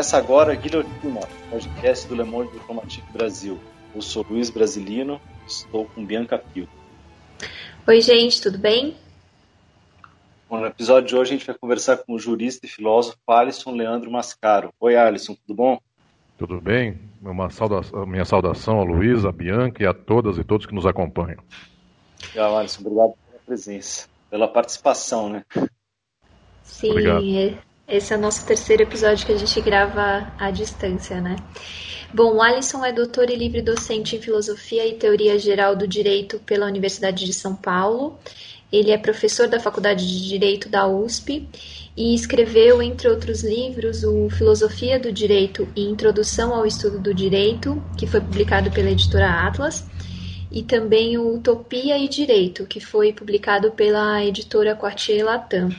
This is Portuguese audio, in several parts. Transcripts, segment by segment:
Começa agora Guilhotina, podcast do Le Monde Diplomatique Brasil. Eu sou Luiz Brasilino, estou com Bianca Pio. Oi, gente, tudo bem? Bom, no episódio de hoje a gente vai conversar com o jurista e filósofo Alisson Leandro Mascaro. Oi, Alisson, tudo bom? Tudo bem? Uma saudação, minha saudação a Luiz, a Bianca e a todas e todos que nos acompanham. Legal, Alisson, obrigado pela presença, pela participação, né? Sim, obrigado. Esse é o nosso terceiro episódio que a gente grava à distância, né? Bom, o Alisson é doutor e livre docente em Filosofia e Teoria Geral do Direito pela Universidade de São Paulo. Ele é professor da Faculdade de Direito da USP e escreveu, entre outros livros, o Filosofia do Direito e Introdução ao Estudo do Direito, que foi publicado pela editora Atlas, e também o Utopia e Direito, que foi publicado pela editora Quartier Latam.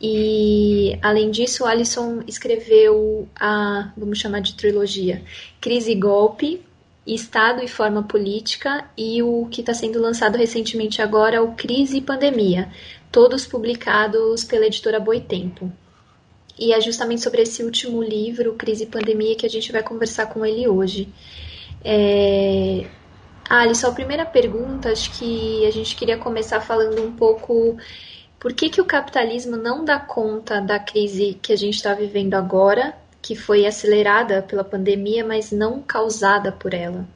E, além disso, Alisson escreveu a, vamos chamar de trilogia, Crise e Golpe, Estado e Forma Política e o que está sendo lançado recentemente agora, o Crise e Pandemia, todos publicados pela editora Boitempo. E é justamente sobre esse último livro, Crise e Pandemia, que a gente vai conversar com ele hoje. É... Ah, a primeira pergunta, acho que a gente queria começar falando um pouco por que, que o capitalismo não dá conta da crise que a gente está vivendo agora, que foi acelerada pela pandemia, mas não causada por ela?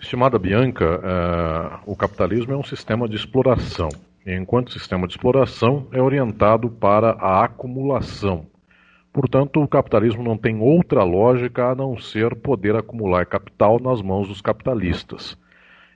Estimada Bianca, uh, o capitalismo é um sistema de exploração. E enquanto sistema de exploração, é orientado para a acumulação. Portanto, o capitalismo não tem outra lógica a não ser poder acumular capital nas mãos dos capitalistas.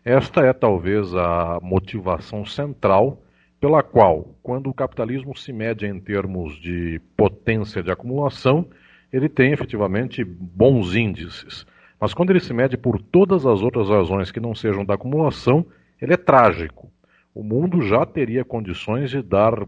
Esta é talvez a motivação central pela qual, quando o capitalismo se mede em termos de potência de acumulação, ele tem efetivamente bons índices. Mas quando ele se mede por todas as outras razões que não sejam da acumulação, ele é trágico. O mundo já teria condições de dar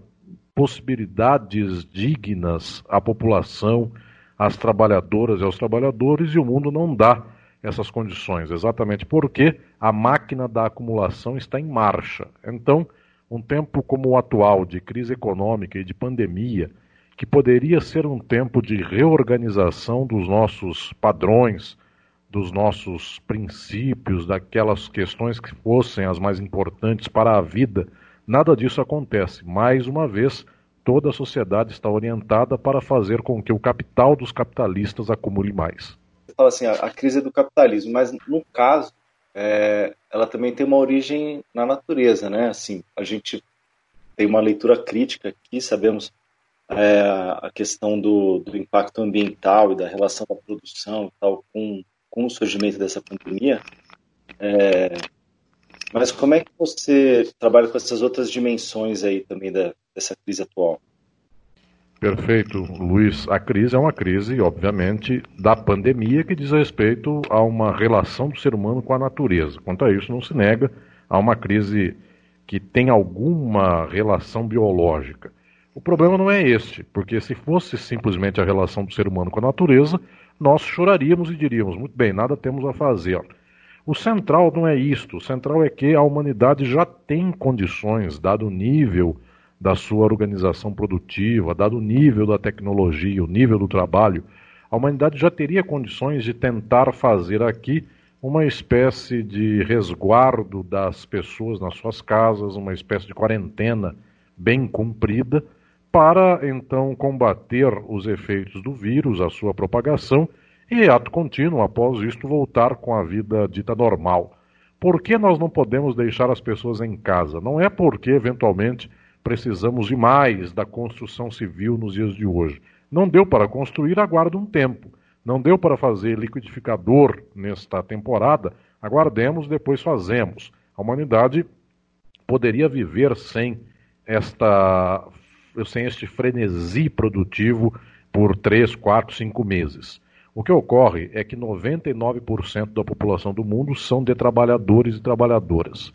possibilidades dignas à população, às trabalhadoras e aos trabalhadores, e o mundo não dá essas condições, exatamente porque a máquina da acumulação está em marcha. Então, um tempo como o atual, de crise econômica e de pandemia, que poderia ser um tempo de reorganização dos nossos padrões, dos nossos princípios, daquelas questões que fossem as mais importantes para a vida, nada disso acontece. Mais uma vez, toda a sociedade está orientada para fazer com que o capital dos capitalistas acumule mais. Fala assim, a, crise do capitalismo, mas no caso, é, ela também tem uma origem na natureza, né? Assim, a gente tem uma leitura crítica aqui, sabemos é, a questão do, do, impacto ambiental e da relação da produção tal com, com o surgimento dessa pandemia. É, mas como é que você trabalha com essas outras dimensões aí também da, dessa crise atual? Perfeito, Luiz. A crise é uma crise, obviamente, da pandemia que diz respeito a uma relação do ser humano com a natureza. Quanto a isso, não se nega a uma crise que tem alguma relação biológica. O problema não é este, porque se fosse simplesmente a relação do ser humano com a natureza, nós choraríamos e diríamos: muito bem, nada temos a fazer. O central não é isto. O central é que a humanidade já tem condições, dado o nível da sua organização produtiva, dado o nível da tecnologia, o nível do trabalho, a humanidade já teria condições de tentar fazer aqui uma espécie de resguardo das pessoas nas suas casas, uma espécie de quarentena bem cumprida, para então combater os efeitos do vírus, a sua propagação, e ato contínuo, após isto, voltar com a vida dita normal. Por que nós não podemos deixar as pessoas em casa? Não é porque, eventualmente, precisamos de mais da construção civil nos dias de hoje. Não deu para construir, aguarda um tempo. Não deu para fazer liquidificador nesta temporada, aguardemos, depois fazemos. A humanidade poderia viver sem esta sem este frenesi produtivo por 3, 4, 5 meses. O que ocorre é que 99% da população do mundo são de trabalhadores e trabalhadoras.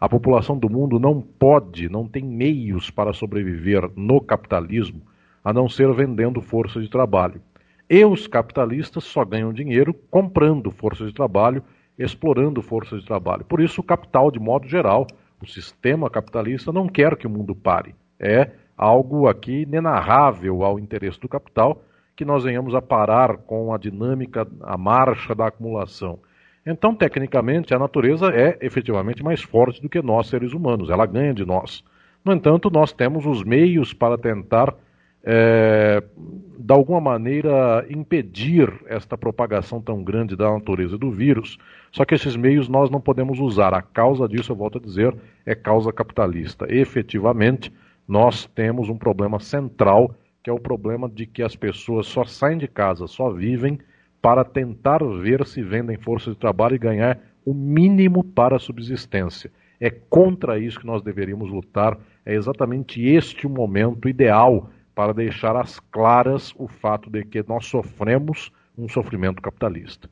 A população do mundo não pode, não tem meios para sobreviver no capitalismo a não ser vendendo força de trabalho. E os capitalistas só ganham dinheiro comprando força de trabalho, explorando força de trabalho. Por isso, o capital, de modo geral, o sistema capitalista não quer que o mundo pare. É algo aqui inenarrável ao interesse do capital que nós venhamos a parar com a dinâmica, a marcha da acumulação. Então, tecnicamente, a natureza é efetivamente mais forte do que nós, seres humanos, ela ganha de nós. No entanto, nós temos os meios para tentar, é, de alguma maneira, impedir esta propagação tão grande da natureza do vírus. Só que esses meios nós não podemos usar. A causa disso, eu volto a dizer, é causa capitalista. Efetivamente, nós temos um problema central, que é o problema de que as pessoas só saem de casa, só vivem para tentar ver se vendem força de trabalho e ganhar o mínimo para a subsistência. É contra isso que nós deveríamos lutar. É exatamente este o momento ideal para deixar às claras o fato de que nós sofremos um sofrimento capitalista.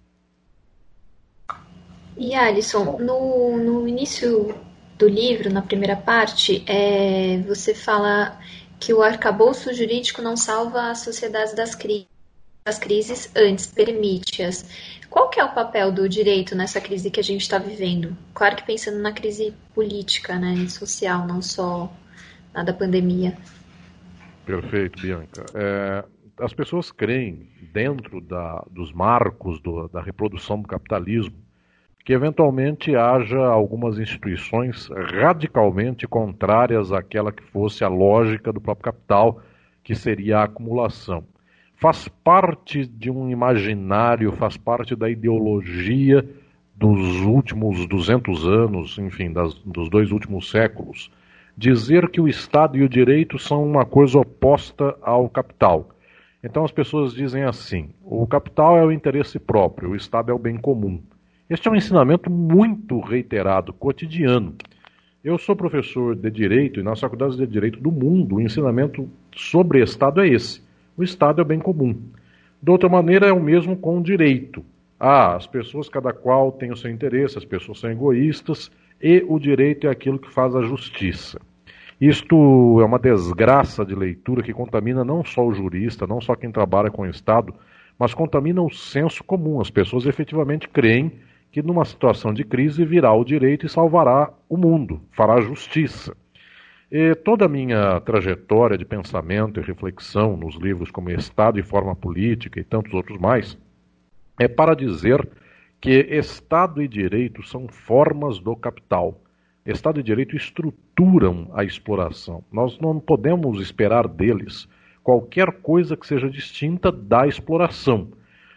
E Alisson, no, no início do livro, na primeira parte, é, você fala que o arcabouço jurídico não salva as sociedades das crises as crises antes, permite-as. Qual que é o papel do direito nessa crise que a gente está vivendo? Claro que pensando na crise política, né, social, não só na da pandemia. Perfeito, Bianca. É, as pessoas creem, dentro da, dos marcos do, da reprodução do capitalismo, que eventualmente haja algumas instituições radicalmente contrárias àquela que fosse a lógica do próprio capital, que seria a acumulação faz parte de um imaginário, faz parte da ideologia dos últimos 200 anos, enfim, das, dos dois últimos séculos, dizer que o Estado e o direito são uma coisa oposta ao capital. Então as pessoas dizem assim: o capital é o interesse próprio, o Estado é o bem comum. Este é um ensinamento muito reiterado, cotidiano. Eu sou professor de direito e nas faculdades de direito do mundo, o ensinamento sobre Estado é esse o Estado é o bem comum. De outra maneira, é o mesmo com o direito. Ah, as pessoas, cada qual tem o seu interesse, as pessoas são egoístas, e o direito é aquilo que faz a justiça. Isto é uma desgraça de leitura que contamina não só o jurista, não só quem trabalha com o Estado, mas contamina o senso comum. As pessoas efetivamente creem que numa situação de crise virá o direito e salvará o mundo, fará justiça. E toda a minha trajetória de pensamento e reflexão nos livros como Estado e Forma Política e tantos outros mais é para dizer que Estado e direito são formas do capital. Estado e direito estruturam a exploração. Nós não podemos esperar deles qualquer coisa que seja distinta da exploração.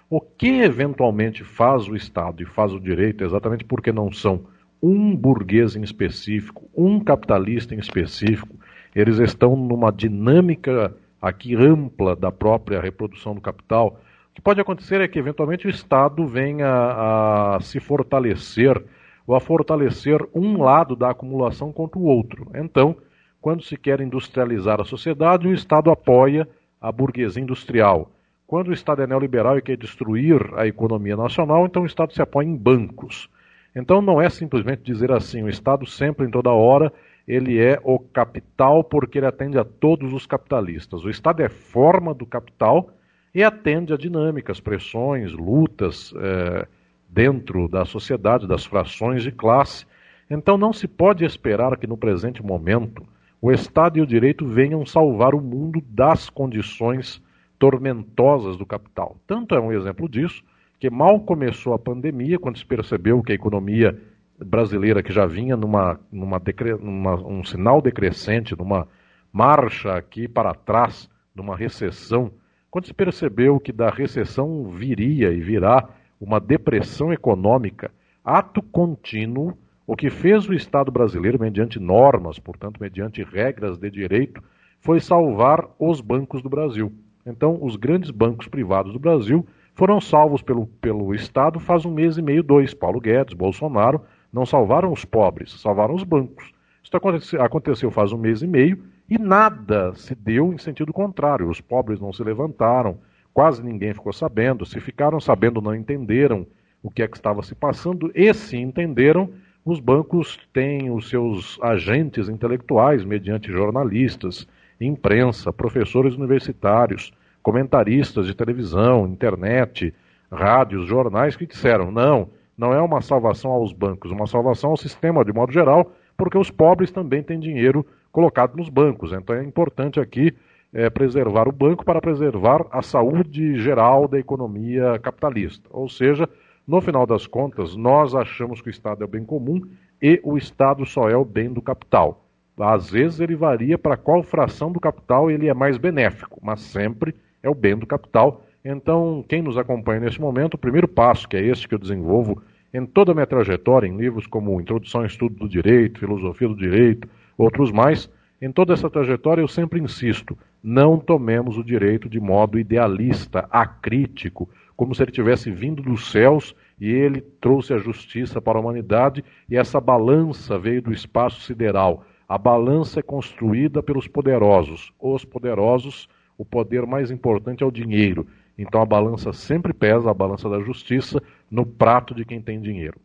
O que eventualmente faz o Estado e faz o direito, exatamente porque não são um burguês em específico, um capitalista em específico, eles estão numa dinâmica aqui ampla da própria reprodução do capital. O que pode acontecer é que eventualmente o Estado venha a se fortalecer ou a fortalecer um lado da acumulação contra o outro. Então, quando se quer industrializar a sociedade, o Estado apoia a burguesia industrial. Quando o Estado é neoliberal e quer destruir a economia nacional, então o Estado se apoia em bancos. Então não é simplesmente dizer assim, o Estado sempre, em toda hora, ele é o capital porque ele atende a todos os capitalistas. O Estado é forma do capital e atende a dinâmicas, pressões, lutas é, dentro da sociedade, das frações de classe. Então não se pode esperar que no presente momento o Estado e o direito venham salvar o mundo das condições tormentosas do capital. Tanto é um exemplo disso que mal começou a pandemia, quando se percebeu que a economia brasileira, que já vinha numa, numa, numa um sinal decrescente, numa marcha aqui para trás, numa recessão, quando se percebeu que da recessão viria e virá uma depressão econômica, ato contínuo, o que fez o Estado brasileiro, mediante normas, portanto, mediante regras de direito, foi salvar os bancos do Brasil. Então, os grandes bancos privados do Brasil foram salvos pelo, pelo Estado faz um mês e meio, dois. Paulo Guedes, Bolsonaro, não salvaram os pobres, salvaram os bancos. Isso aconteceu, aconteceu faz um mês e meio e nada se deu em sentido contrário. Os pobres não se levantaram, quase ninguém ficou sabendo. Se ficaram sabendo, não entenderam o que é que estava se passando. E se entenderam, os bancos têm os seus agentes intelectuais, mediante jornalistas, imprensa, professores universitários, comentaristas de televisão, internet, rádios, jornais que disseram: não, não é uma salvação aos bancos, uma salvação ao sistema de modo geral, porque os pobres também têm dinheiro colocado nos bancos. Então é importante aqui é, preservar o banco para preservar a saúde geral da economia capitalista. Ou seja, no final das contas, nós achamos que o Estado é o bem comum e o Estado só é o bem do capital. Às vezes ele varia para qual fração do capital ele é mais benéfico, mas sempre é o bem do capital. Então, quem nos acompanha neste momento, o primeiro passo, que é este que eu desenvolvo em toda a minha trajetória, em livros como Introdução ao Estudo do Direito, Filosofia do Direito, outros mais, em toda essa trajetória eu sempre insisto: não tomemos o direito de modo idealista, acrítico, como se ele tivesse vindo dos céus e ele trouxe a justiça para a humanidade e essa balança veio do espaço sideral. A balança é construída pelos poderosos. Os poderosos, o poder mais importante é o dinheiro. Então a balança sempre pesa, a balança da justiça, no prato de quem tem dinheiro.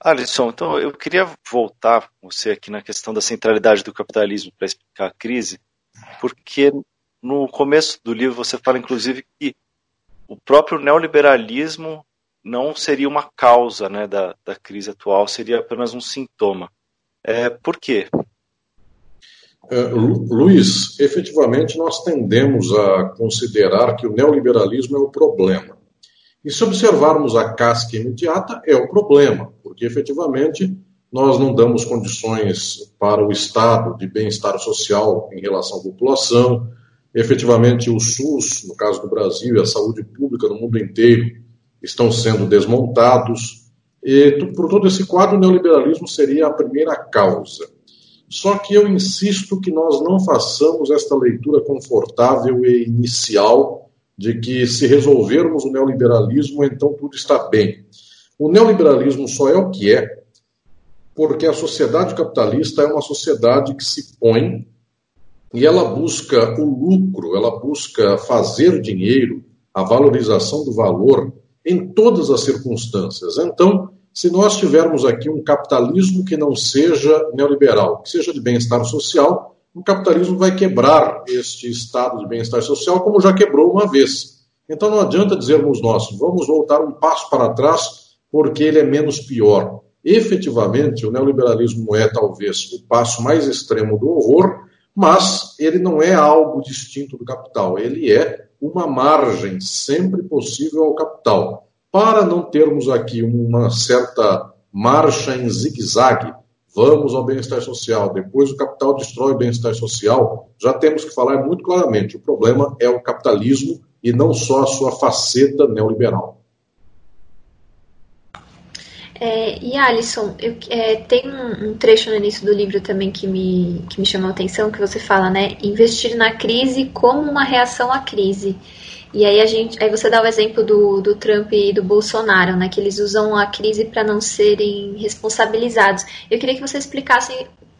Alisson, então eu queria voltar com você aqui na questão da centralidade do capitalismo para explicar a crise, porque no começo do livro você fala inclusive que o próprio neoliberalismo não seria uma causa né, da, da crise atual, seria apenas um sintoma. É, por quê? É, Luiz, efetivamente nós tendemos a considerar que o neoliberalismo é o problema. E se observarmos a casca imediata, é o problema, porque efetivamente nós não damos condições para o Estado de bem-estar social em relação à população, Efetivamente, o SUS, no caso do Brasil, e a saúde pública no mundo inteiro estão sendo desmontados. E por todo esse quadro, o neoliberalismo seria a primeira causa. Só que eu insisto que nós não façamos esta leitura confortável e inicial de que se resolvermos o neoliberalismo, então tudo está bem. O neoliberalismo só é o que é porque a sociedade capitalista é uma sociedade que se põe e ela busca o lucro, ela busca fazer dinheiro, a valorização do valor em todas as circunstâncias. Então, se nós tivermos aqui um capitalismo que não seja neoliberal, que seja de bem-estar social, o capitalismo vai quebrar este estado de bem-estar social, como já quebrou uma vez. Então não adianta dizermos nós, vamos voltar um passo para trás, porque ele é menos pior. Efetivamente, o neoliberalismo é talvez o passo mais extremo do horror, mas ele não é algo distinto do capital, ele é uma margem sempre possível ao capital. Para não termos aqui uma certa marcha em zigue-zague, vamos ao bem-estar social, depois o capital destrói o bem-estar social, já temos que falar muito claramente: o problema é o capitalismo e não só a sua faceta neoliberal. É, e Alisson, eu, é, tem um, um, trecho no início do livro também que me, que me chamou a atenção, que você fala, né? Investir na crise como uma reação à crise. E aí a gente, aí você dá o exemplo do, do Trump e do Bolsonaro, né? Que eles usam a crise para não serem responsabilizados. Eu queria que você explicasse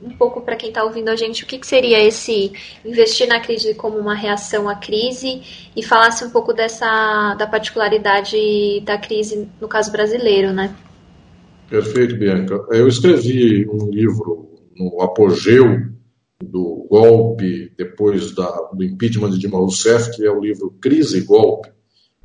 um pouco para quem está ouvindo a gente o que, que, seria esse investir na crise como uma reação à crise e falasse um pouco dessa da particularidade da crise no caso brasileiro, né? Perfeito, Bianca. Eu escrevi um livro no apogeu do golpe, depois da, do impeachment de Dilma Rousseff, que é o livro Crise e Golpe,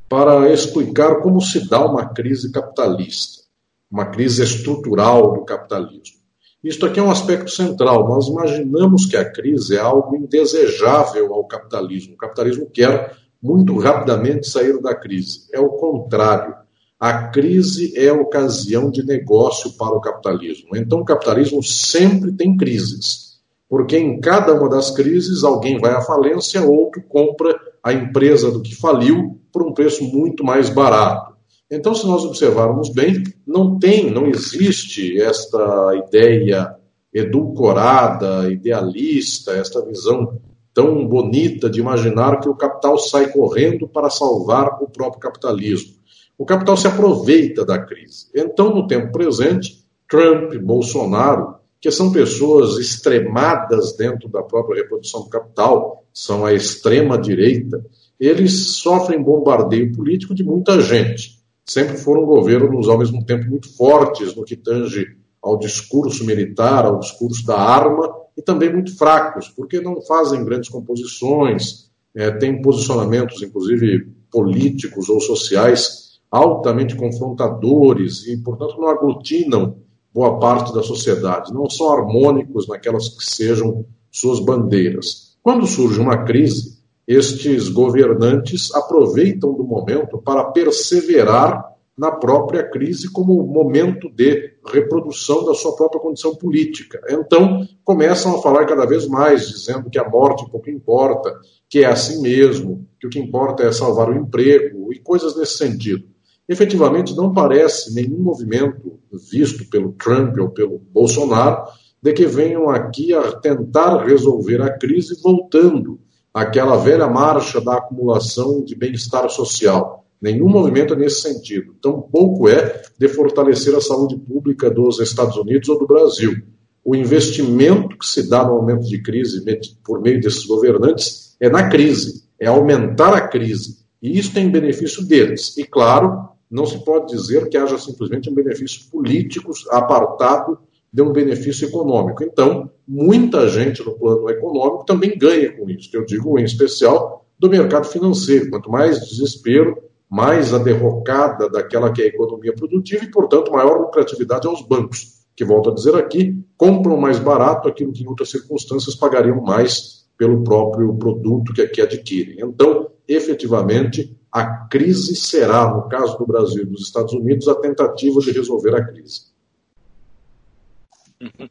para explicar como se dá uma crise capitalista, uma crise estrutural do capitalismo. Isto aqui é um aspecto central. Nós imaginamos que a crise é algo indesejável ao capitalismo. O capitalismo quer muito rapidamente sair da crise. É o contrário. A crise é ocasião de negócio para o capitalismo. Então, o capitalismo sempre tem crises, porque em cada uma das crises alguém vai à falência, outro compra a empresa do que faliu por um preço muito mais barato. Então, se nós observarmos bem, não tem, não existe esta ideia edulcorada, idealista, esta visão tão bonita de imaginar que o capital sai correndo para salvar o próprio capitalismo o capital se aproveita da crise. Então, no tempo presente, Trump, Bolsonaro, que são pessoas extremadas dentro da própria reprodução do capital, são a extrema direita, eles sofrem bombardeio político de muita gente. Sempre foram governos, ao mesmo tempo, muito fortes no que tange ao discurso militar, ao discurso da arma, e também muito fracos, porque não fazem grandes composições, é, têm posicionamentos, inclusive políticos ou sociais, altamente confrontadores e, portanto, não aglutinam boa parte da sociedade, não são harmônicos naquelas que sejam suas bandeiras. Quando surge uma crise, estes governantes aproveitam do momento para perseverar na própria crise como momento de reprodução da sua própria condição política. Então, começam a falar cada vez mais, dizendo que a morte pouco importa, que é assim mesmo, que o que importa é salvar o emprego e coisas nesse sentido. Efetivamente, não parece nenhum movimento visto pelo Trump ou pelo Bolsonaro de que venham aqui a tentar resolver a crise voltando àquela velha marcha da acumulação de bem-estar social Nenhum movimento é nesse sentido. Tampouco é de fortalecer a saúde pública dos Estados Unidos ou do Brasil. O investimento que se dá no momento de crise por meio desses governantes é na crise, é aumentar a crise. E isso tem benefício deles. E, claro, não se pode dizer que haja simplesmente um benefício político apartado de um benefício econômico. Então, muita gente no plano econômico também ganha com isso. Eu digo em especial do mercado financeiro. Quanto mais desespero, mais a derrocada daquela que é a economia produtiva e, portanto, maior lucratividade aos bancos, que, volto a dizer aqui, compram mais barato aquilo que em outras circunstâncias pagariam mais pelo próprio produto que aqui adquirem. Então, efetivamente, a crise será, no caso do Brasil e dos Estados Unidos, a tentativa de resolver a crise. Uhum.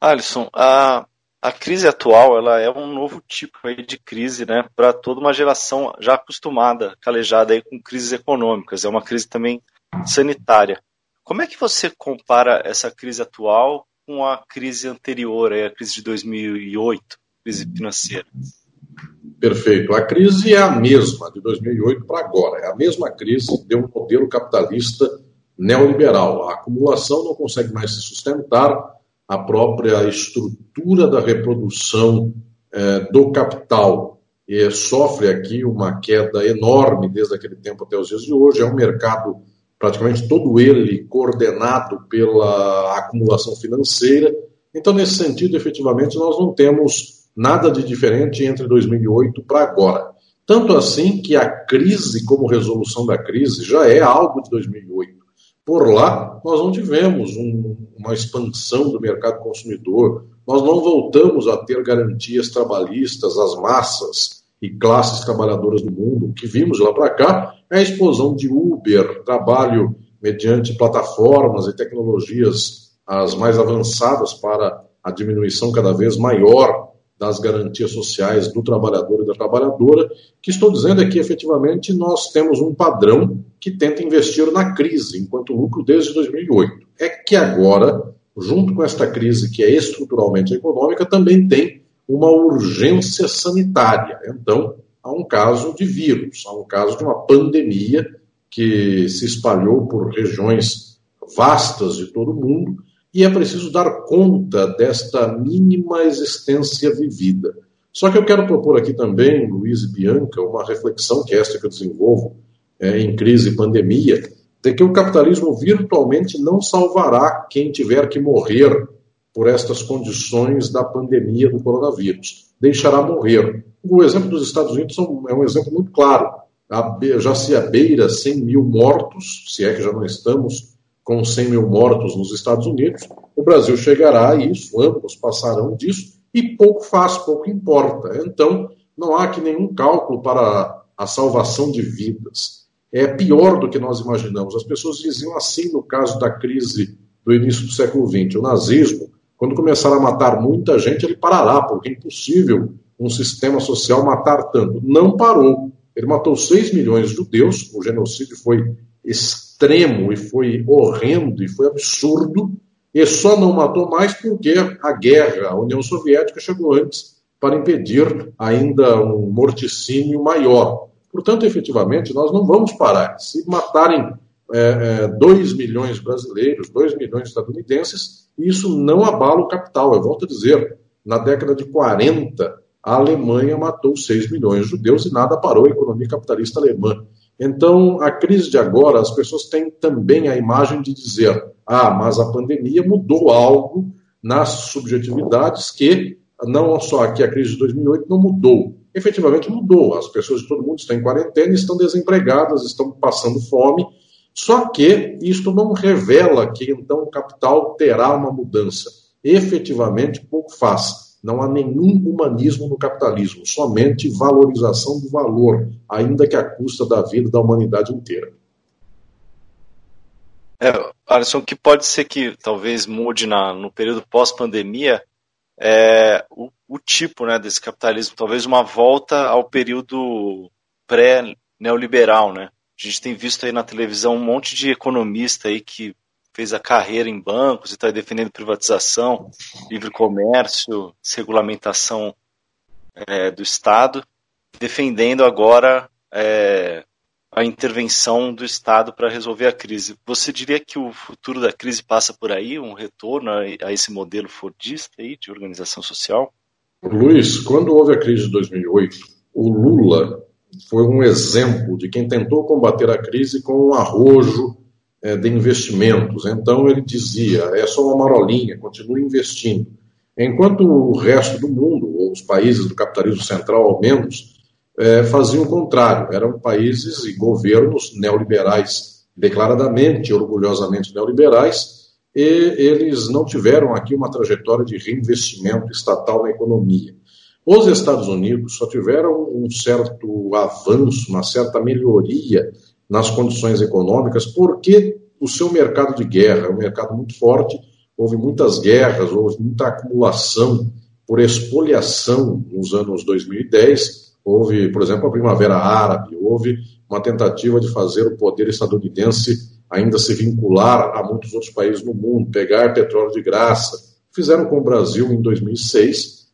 Alisson, a, a crise atual ela é um novo tipo aí de crise né, para toda uma geração já acostumada, calejada aí com crises econômicas. É uma crise também sanitária. Como é que você compara essa crise atual com a crise anterior, a crise de 2008, crise financeira? Perfeito. A crise é a mesma de 2008 para agora. É a mesma crise de um modelo capitalista neoliberal. A acumulação não consegue mais se sustentar, a própria estrutura da reprodução é, do capital sofre aqui uma queda enorme desde aquele tempo até os dias de hoje. É um mercado praticamente todo ele coordenado pela acumulação financeira. Então, nesse sentido, efetivamente, nós não temos nada de diferente entre 2008 para agora. Tanto assim que a crise, como resolução da crise, já é algo de 2008. Por lá, nós não tivemos um, uma expansão do mercado consumidor, nós não voltamos a ter garantias trabalhistas às massas e classes trabalhadoras do mundo. O que vimos lá para cá é a explosão de Uber, trabalho mediante plataformas e tecnologias as mais avançadas para a diminuição cada vez maior das garantias sociais do trabalhador e da trabalhadora, que estou dizendo é que efetivamente nós temos um padrão que tenta investir na crise, enquanto lucro desde 2008. É que agora, junto com esta crise que é estruturalmente econômica, também tem uma urgência sanitária. Então, há um caso de vírus, há um caso de uma pandemia que se espalhou por regiões vastas de todo o mundo e é preciso dar conta desta mínima existência vivida. Só que eu quero propor aqui também, Luiz e Bianca, uma reflexão que é esta que eu desenvolvo é, em crise e pandemia, de que o capitalismo virtualmente não salvará quem tiver que morrer por estas condições da pandemia do coronavírus. Deixará morrer. O exemplo dos Estados Unidos é um exemplo muito claro. Já se abeira 100 mil mortos, se é que já não estamos com 100 mil mortos nos Estados Unidos, o Brasil chegará a isso, ambos passarão disso, e pouco faz, pouco importa. Então, não há aqui nenhum cálculo para a salvação de vidas. É pior do que nós imaginamos. As pessoas diziam assim no caso da crise do início do século XX. O nazismo, quando começar a matar muita gente, ele parará, porque é impossível um sistema social matar tanto. Não parou. Ele matou 6 milhões de judeus, o genocídio foi extremo e foi horrendo e foi absurdo, e só não matou mais porque a guerra, a União Soviética chegou antes para impedir ainda um morticínio maior. Portanto, efetivamente, nós não vamos parar. Se matarem 2 é, é, milhões de brasileiros, 2 milhões de estadunidenses, isso não abala o capital. Eu volto a dizer, na década de 40, a Alemanha matou 6 milhões de judeus e nada parou a economia capitalista alemã. Então, a crise de agora, as pessoas têm também a imagem de dizer: ah, mas a pandemia mudou algo nas subjetividades que não só aqui a crise de 2008 não mudou. Efetivamente mudou. As pessoas de todo mundo estão em quarentena, estão desempregadas, estão passando fome. Só que isto não revela que então o capital terá uma mudança. Efetivamente, pouco faz. Não há nenhum humanismo no capitalismo, somente valorização do valor, ainda que à custa da vida da humanidade inteira. É, Alisson, o que pode ser que talvez mude na, no período pós-pandemia é o, o, tipo né, desse capitalismo, talvez uma volta ao período pré-neoliberal. Né? A gente tem visto aí na televisão um monte de economista aí que fez a carreira em bancos e está defendendo privatização, livre comércio, desregulamentação é, do Estado, defendendo agora é, a intervenção do Estado para resolver a crise. Você diria que o futuro da crise passa por aí, um retorno a, esse modelo fordista aí de organização social? Luiz, quando houve a crise de 2008, o Lula foi um exemplo de quem tentou combater a crise com um arrojo é, de investimentos. Então ele dizia: é só uma marolinha, continue investindo. Enquanto o resto do mundo, ou os países do capitalismo central ao menos, é, faziam o contrário. Eram países e governos neoliberais, declaradamente, orgulhosamente neoliberais, e eles não tiveram aqui uma trajetória de reinvestimento estatal na economia. Os Estados Unidos só tiveram um certo avanço, uma certa melhoria nas condições econômicas, porque o seu mercado de guerra é um mercado muito forte, houve muitas guerras, houve muita acumulação por expoliação nos anos 2010, houve, por exemplo, a Primavera Árabe, houve uma tentativa de fazer o poder estadunidense ainda se vincular a muitos outros países no mundo, pegar petróleo de graça. Fizeram com o Brasil em 2006,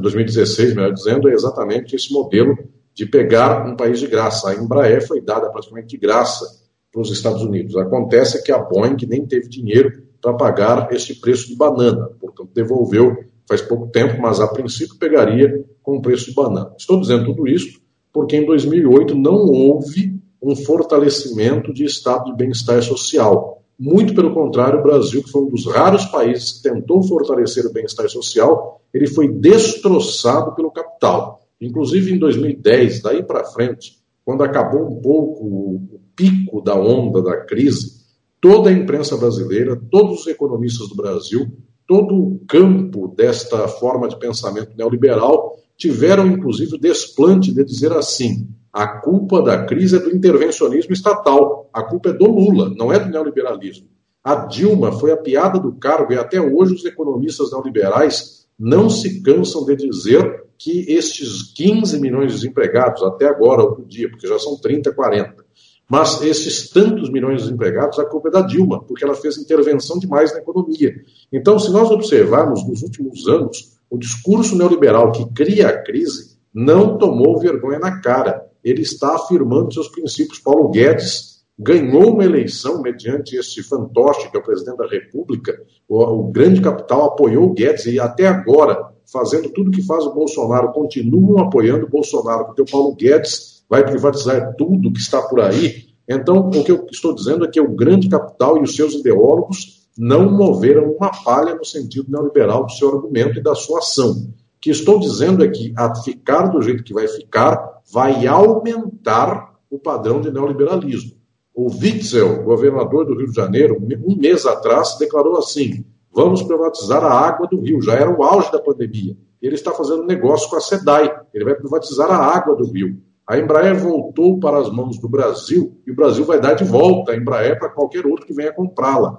2016, melhor dizendo, é exatamente esse modelo de pegar um país de graça. A Embraer foi dada praticamente de graça para os Estados Unidos. Acontece que a Boeing nem teve dinheiro para pagar esse preço de banana, portanto, devolveu faz pouco tempo, mas a princípio pegaria com o preço de banana. Estou dizendo tudo isso porque em 2008 não houve um fortalecimento de estado de bem-estar social. Muito pelo contrário, o Brasil, que foi um dos raros países que tentou fortalecer o bem-estar social, ele foi destroçado pelo capital. Inclusive em 2010, daí para frente, quando acabou um pouco o pico da onda da crise, toda a imprensa brasileira, todos os economistas do Brasil, todo o campo desta forma de pensamento neoliberal tiveram inclusive o desplante de dizer assim: a culpa da crise é do intervencionismo estatal, a culpa é do Lula, não é do neoliberalismo. A Dilma foi a piada do cargo e até hoje os economistas neoliberais não se cansam de dizer que estes 15 milhões de desempregados, até agora, outro dia, porque já são 30, 40, mas esses tantos milhões de desempregados, a culpa é da Dilma, porque ela fez intervenção demais na economia. Então, se nós observarmos nos últimos anos, o discurso neoliberal que cria a crise não tomou vergonha na cara. Ele está afirmando seus princípios. Paulo Guedes ganhou uma eleição mediante este fantoche, que é o presidente da República. O, o grande capital apoiou o Guedes e até agora fazendo tudo que faz o Bolsonaro, continuam apoiando o Bolsonaro, porque o Paulo Guedes vai privatizar tudo que está por aí. Então, o que eu estou dizendo é que o grande capital e os seus ideólogos não moveram uma palha no sentido neoliberal do seu argumento e da sua ação. O que estou dizendo é que, a ficar do jeito que vai ficar, vai aumentar o padrão de neoliberalismo. O Witzel, governador do Rio de Janeiro, um mês atrás, declarou assim: Vamos privatizar a água do rio. Já era o auge da pandemia. Ele está fazendo negócio com a SEDAI. Ele vai privatizar a água do rio. A Embraer voltou para as mãos do Brasil e o Brasil vai dar de volta a Embraer para qualquer outro que venha comprá-la.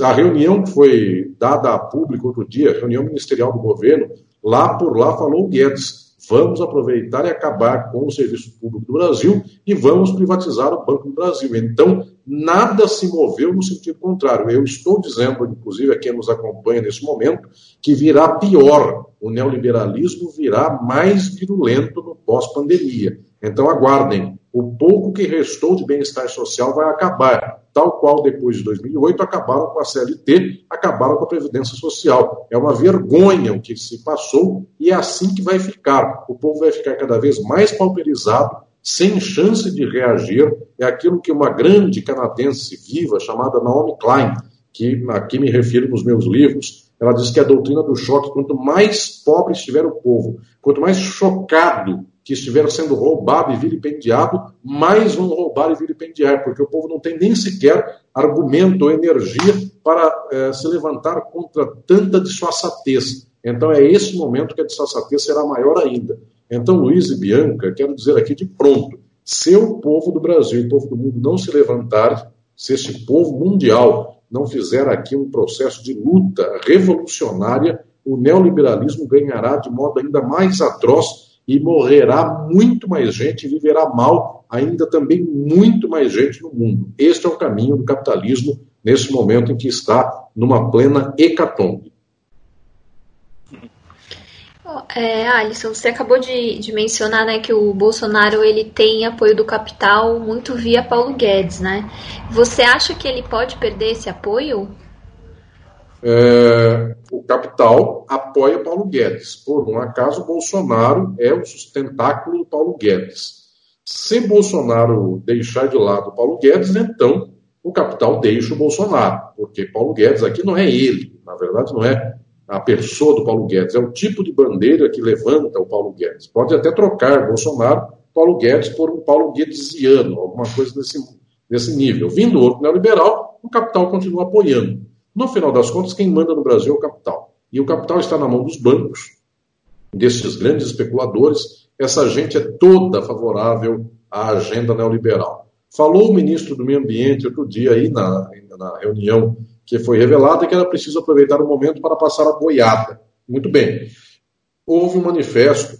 A reunião que foi dada a público outro dia, reunião ministerial do governo, lá por lá falou o Guedes Vamos aproveitar e acabar com o serviço público do Brasil e vamos privatizar o Banco do Brasil. Então, nada se moveu no sentido contrário. Eu estou dizendo, inclusive a quem nos acompanha nesse momento, que virá pior. O neoliberalismo virá mais virulento no pós-pandemia. Então, aguardem. O pouco que restou de bem-estar social vai acabar tal qual depois de 2008 acabaram com a CLT, acabaram com a Previdência Social. É uma vergonha o que se passou e é assim que vai ficar. O povo vai ficar cada vez mais pauperizado, sem chance de reagir. É aquilo que uma grande canadense viva chamada Naomi Klein, que aqui me refiro nos meus livros, ela diz que a doutrina do choque, quanto mais pobre estiver o povo, quanto mais chocado que estiveram sendo roubado e vilipendiado, mais vão roubar e vilipendiar, porque o povo não tem nem sequer argumento ou energia para eh, se levantar contra tanta disfarçatez. Então é esse momento que a dissensatez será maior ainda. Então, Luiz e Bianca, quero dizer aqui de pronto, se o povo do Brasil e o povo do mundo não se levantar, se este povo mundial não fizer aqui um processo de luta revolucionária, o neoliberalismo ganhará de modo ainda mais atroz e morrerá muito mais gente, e viverá mal ainda também muito mais gente no mundo. Este é o caminho do capitalismo nesse momento em que está numa plena hecatombe. É, Alisson, você acabou de, de, mencionar né, que o Bolsonaro ele tem apoio do capital muito via Paulo Guedes, né? Você acha que ele pode perder esse apoio? É, o capital apoia Paulo Guedes. Por um acaso, Bolsonaro é o sustentáculo do Paulo Guedes. Se Bolsonaro deixar de lado Paulo Guedes, então o capital deixa o Bolsonaro, porque Paulo Guedes aqui não é ele, na verdade não é a pessoa do Paulo Guedes, é o tipo de bandeira que levanta o Paulo Guedes. Pode até trocar Bolsonaro, Paulo Guedes, por um Paulo Guedesiano, alguma coisa desse, desse nível. Vindo outro neoliberal, o capital continua apoiando. No final das contas, quem manda no Brasil é o capital. E o capital está na mão dos bancos, desses grandes especuladores. Essa gente é toda favorável à agenda neoliberal. Falou o ministro do Meio Ambiente outro dia aí na, na reunião que foi revelada que era preciso aproveitar o momento para passar a boiada. Muito bem. Houve um manifesto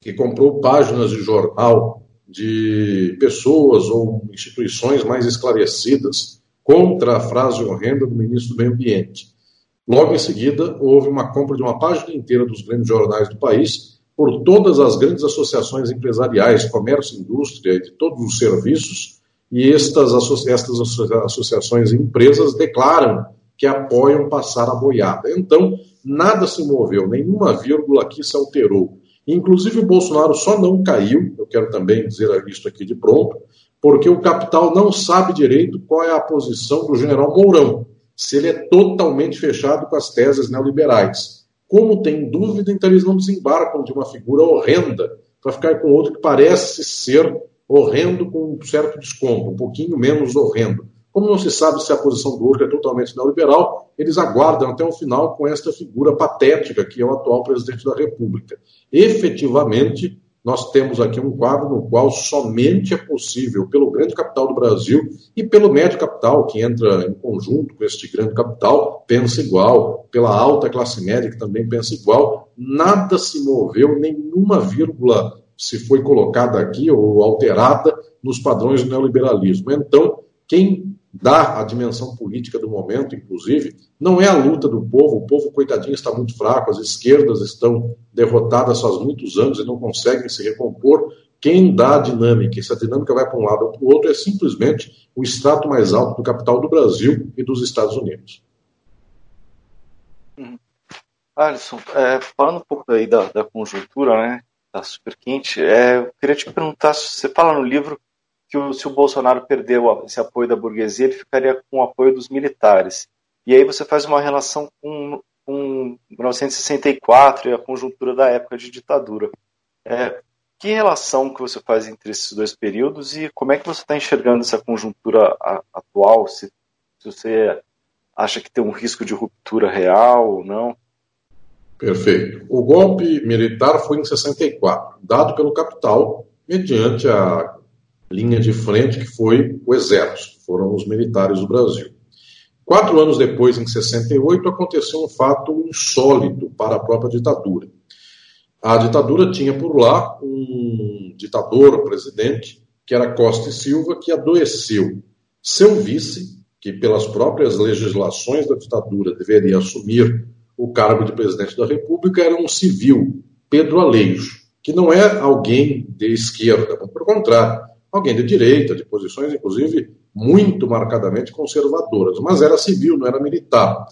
que comprou páginas de jornal de pessoas ou instituições mais esclarecidas contra a frase horrenda do ministro do Meio Ambiente. Logo em seguida, houve uma compra de uma página inteira dos grandes jornais do país por todas as grandes associações empresariais, comércio, indústria e de todos os serviços e estas, estas associações e empresas declaram que apoiam passar a boiada. Então, nada se moveu, nenhuma vírgula aqui se alterou. Inclusive, o Bolsonaro só não caiu, eu quero também dizer isso aqui de pronto, porque o capital não sabe direito qual é a posição do general Mourão, se ele é totalmente fechado com as teses neoliberais. Como tem dúvida, então eles não desembarcam de uma figura horrenda para ficar com outro que parece ser horrendo com um certo desconto, um pouquinho menos horrendo. Como não se sabe se a posição do outro é totalmente neoliberal, eles aguardam até o final com esta figura patética que é o atual presidente da República. Efetivamente, nós temos aqui um quadro no qual somente é possível, pelo grande capital do Brasil e pelo médio capital, que entra em conjunto com este grande capital, pensa igual, pela alta classe média, que também pensa igual, nada se moveu, nenhuma vírgula se foi colocada aqui ou alterada nos padrões do neoliberalismo. Então, quem dá a dimensão política do momento, inclusive, não é a luta do povo, o povo, coitadinho, está muito fraco, as esquerdas estão derrotadas faz muitos anos e não conseguem se recompor. Quem dá a dinâmica, e se a dinâmica vai para um lado ou para o outro, é simplesmente o extrato mais alto do capital do Brasil e dos Estados Unidos. Alisson, é, falando um pouco aí da, da conjuntura, né? Tá super quente. É, eu queria te perguntar, você fala no livro que o, se o Bolsonaro perdeu esse apoio da burguesia, ele ficaria com o apoio dos militares. E aí você faz uma relação com, com 1964 e a conjuntura da época de ditadura. É, que relação que você faz entre esses dois períodos e como é que você está enxergando essa conjuntura atual? Se, se você acha que tem um risco de ruptura real ou não? Perfeito. O golpe militar foi em 64, dado pelo capital, mediante a linha de frente que foi o exército, foram os militares do Brasil. Quatro anos depois, em 68, aconteceu um fato insólito para a própria ditadura. A ditadura tinha por lá um ditador, presidente, que era Costa e Silva, que adoeceu. Seu vice, que pelas próprias legislações da ditadura deveria assumir o cargo de presidente da República era um civil, Pedro Aleixo, que não é alguém de esquerda, pelo contrário, alguém de direita, de posições, inclusive, muito marcadamente conservadoras, mas era civil, não era militar.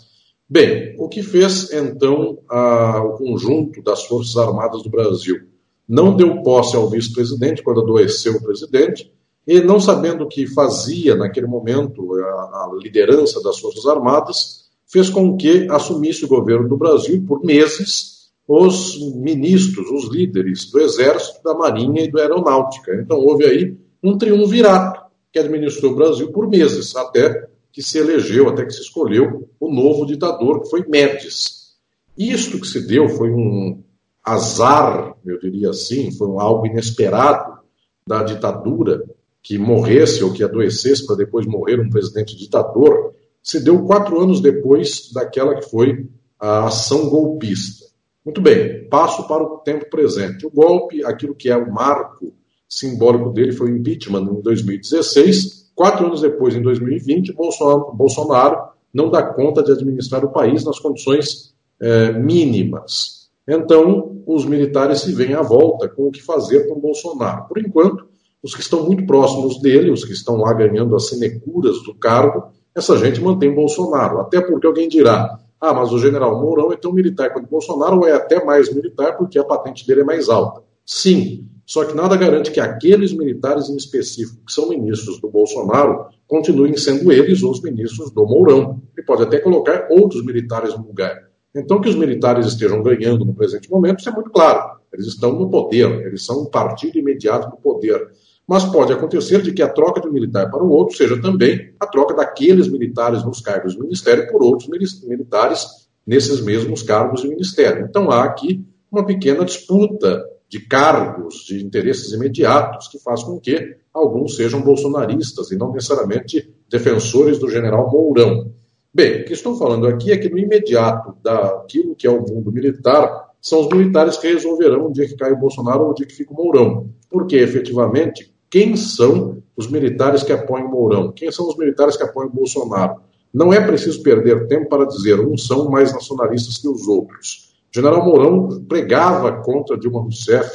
Bem, o que fez então a, o conjunto das Forças Armadas do Brasil? Não deu posse ao vice-presidente quando adoeceu o presidente, e não sabendo o que fazia naquele momento a, a liderança das Forças Armadas, fez com que assumisse o governo do Brasil por meses os ministros, os líderes do Exército, da Marinha e da Aeronáutica. Então houve aí um triunvirato que administrou o Brasil por meses, até que se elegeu, até que se escolheu o novo ditador, que foi Médici. Isto que se deu foi um azar, eu diria assim, foi um algo inesperado da ditadura, que morresse ou que adoecesse para depois morrer um presidente ditador, se deu quatro anos depois daquela que foi a ação golpista. Muito bem, passo para o tempo presente. O golpe, aquilo que é o marco simbólico dele, foi o impeachment em 2016. Quatro anos depois, em 2020, Bolsonaro, Bolsonaro não dá conta de administrar o país nas condições é, mínimas. Então, os militares se veem à volta com o que fazer com Bolsonaro. Por enquanto, os que estão muito próximos dele, os que estão lá ganhando as sinecuras do cargo, essa gente mantém Bolsonaro. Até porque alguém dirá: ah, mas o general Mourão é tão militar quanto Bolsonaro, ou é até mais militar porque a patente dele é mais alta. Sim, só que nada garante que aqueles militares em específico que são ministros do Bolsonaro continuem sendo eles os ministros do Mourão. Ele pode até colocar outros militares no lugar. Então, que os militares estejam ganhando no presente momento, isso é muito claro. Eles estão no poder, eles são um partido imediato do poder. Mas pode acontecer de que a troca de um militar para o outro seja também a troca daqueles militares nos cargos do ministério por outros militares nesses mesmos cargos de ministério. Então há aqui uma pequena disputa de cargos, de interesses imediatos, que faz com que alguns sejam bolsonaristas e não necessariamente defensores do general Mourão. Bem, o que estou falando aqui é que no imediato daquilo que é o mundo militar, são os militares que resolverão o dia que cai o Bolsonaro ou o dia que fica o Mourão. Porque, efetivamente, quem são os militares que apoiam Mourão? Quem são os militares que apoiam Bolsonaro? Não é preciso perder tempo para dizer uns são mais nacionalistas que os outros. General Mourão pregava contra Dilma Rousseff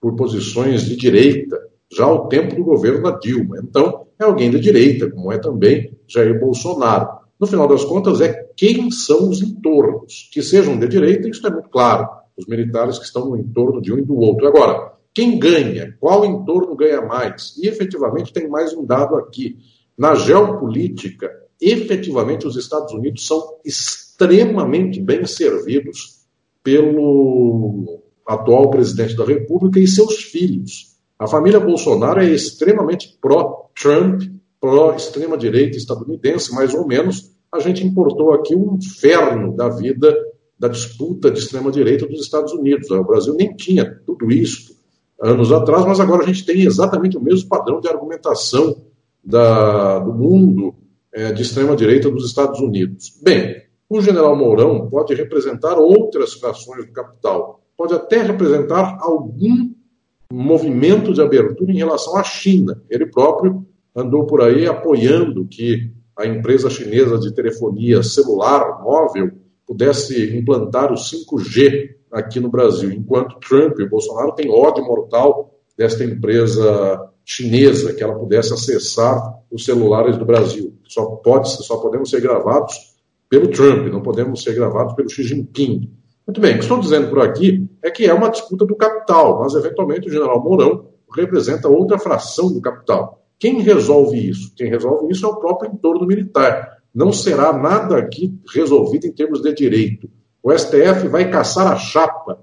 por posições de direita, já ao tempo do governo da Dilma. Então, é alguém de direita, como é também Jair Bolsonaro. No final das contas, é quem são os entornos. Que sejam de direita, isso é muito claro. Os militares que estão no entorno de um e do outro. Agora, quem ganha? Qual entorno ganha mais? E efetivamente tem mais um dado aqui. Na geopolítica, efetivamente os Estados Unidos são extremamente bem servidos pelo atual presidente da República e seus filhos. A família Bolsonaro é extremamente pró-Trump, pró-extrema-direita estadunidense, mais ou menos. A gente importou aqui um inferno da vida da disputa de extrema-direita dos Estados Unidos. O Brasil nem tinha tudo isso anos atrás, mas agora a gente tem exatamente o mesmo padrão de argumentação da, do mundo é, de extrema-direita dos Estados Unidos. Bem, o general Mourão pode representar outras frações do capital, pode até representar algum movimento de abertura em relação à China. Ele próprio andou por aí apoiando que a empresa chinesa de telefonia celular móvel pudesse implantar o 5G aqui no Brasil, enquanto Trump e Bolsonaro têm ódio mortal desta empresa chinesa, que ela pudesse acessar os celulares do Brasil. Só, pode, só podemos ser gravados pelo Trump, não podemos ser gravados pelo Xi Jinping. Muito bem, o que estou dizendo por aqui é que é uma disputa do capital, mas eventualmente o general Mourão representa outra fração do capital. Quem resolve isso? Quem resolve isso é o próprio entorno militar. Não será nada aqui resolvido em termos de direito. O STF vai caçar a chapa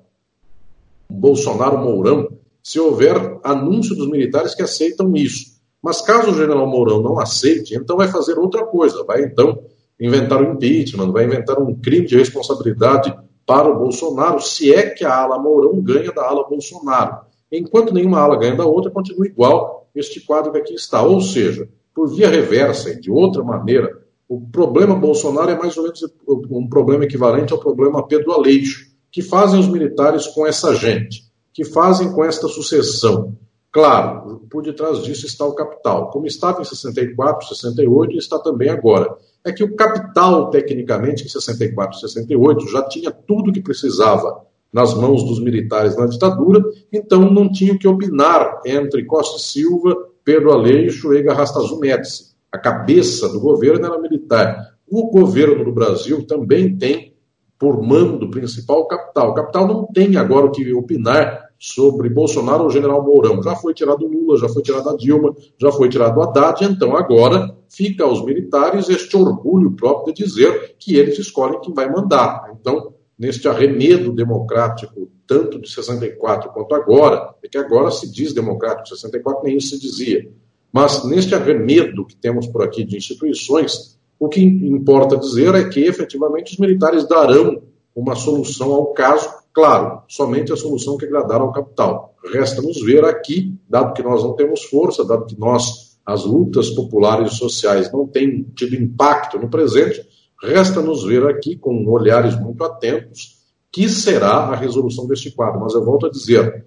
Bolsonaro Mourão se houver anúncio dos militares que aceitam isso. Mas caso o general Mourão não aceite, então vai fazer outra coisa, vai então inventar um impeachment, vai inventar um crime de responsabilidade para o Bolsonaro, se é que a ala Mourão ganha da ala Bolsonaro. Enquanto nenhuma ala ganha da outra, continua igual este quadro que aqui está. Ou seja, por via reversa e de outra maneira, o problema Bolsonaro é mais ou menos um problema equivalente ao problema Pedro Aleixo, que fazem os militares com essa gente, que fazem com esta sucessão. Claro, por detrás disso está o capital, como estava em 64, 68 e está também agora. É que o capital, tecnicamente, em 64, 68, já tinha tudo o que precisava nas mãos dos militares na ditadura, então não tinha o que opinar entre Costa e Silva, Pedro Aleixo e Garrastazu Médici a cabeça do governo era militar. O governo do Brasil também tem por mando principal o capital. O capital não tem agora o que opinar sobre Bolsonaro ou General Mourão. Já foi tirado Lula, já foi tirado a Dilma, já foi tirado Haddad, então agora fica aos militares este orgulho próprio de dizer que eles escolhem quem vai mandar. Então, neste arremedo democrático, tanto de 64 quanto agora, é que agora se diz democrático, 64 nem isso se dizia. Mas neste arremedo que temos por aqui de instituições, o que importa dizer é que efetivamente os militares darão uma solução ao caso, claro, somente a solução que agradar ao capital. Resta-nos ver aqui, dado que nós não temos força, dado que nós, as lutas populares e sociais, não têm tido impacto no presente, resta-nos ver aqui, com olhares muito atentos, que será a resolução deste quadro. Mas eu volto a dizer,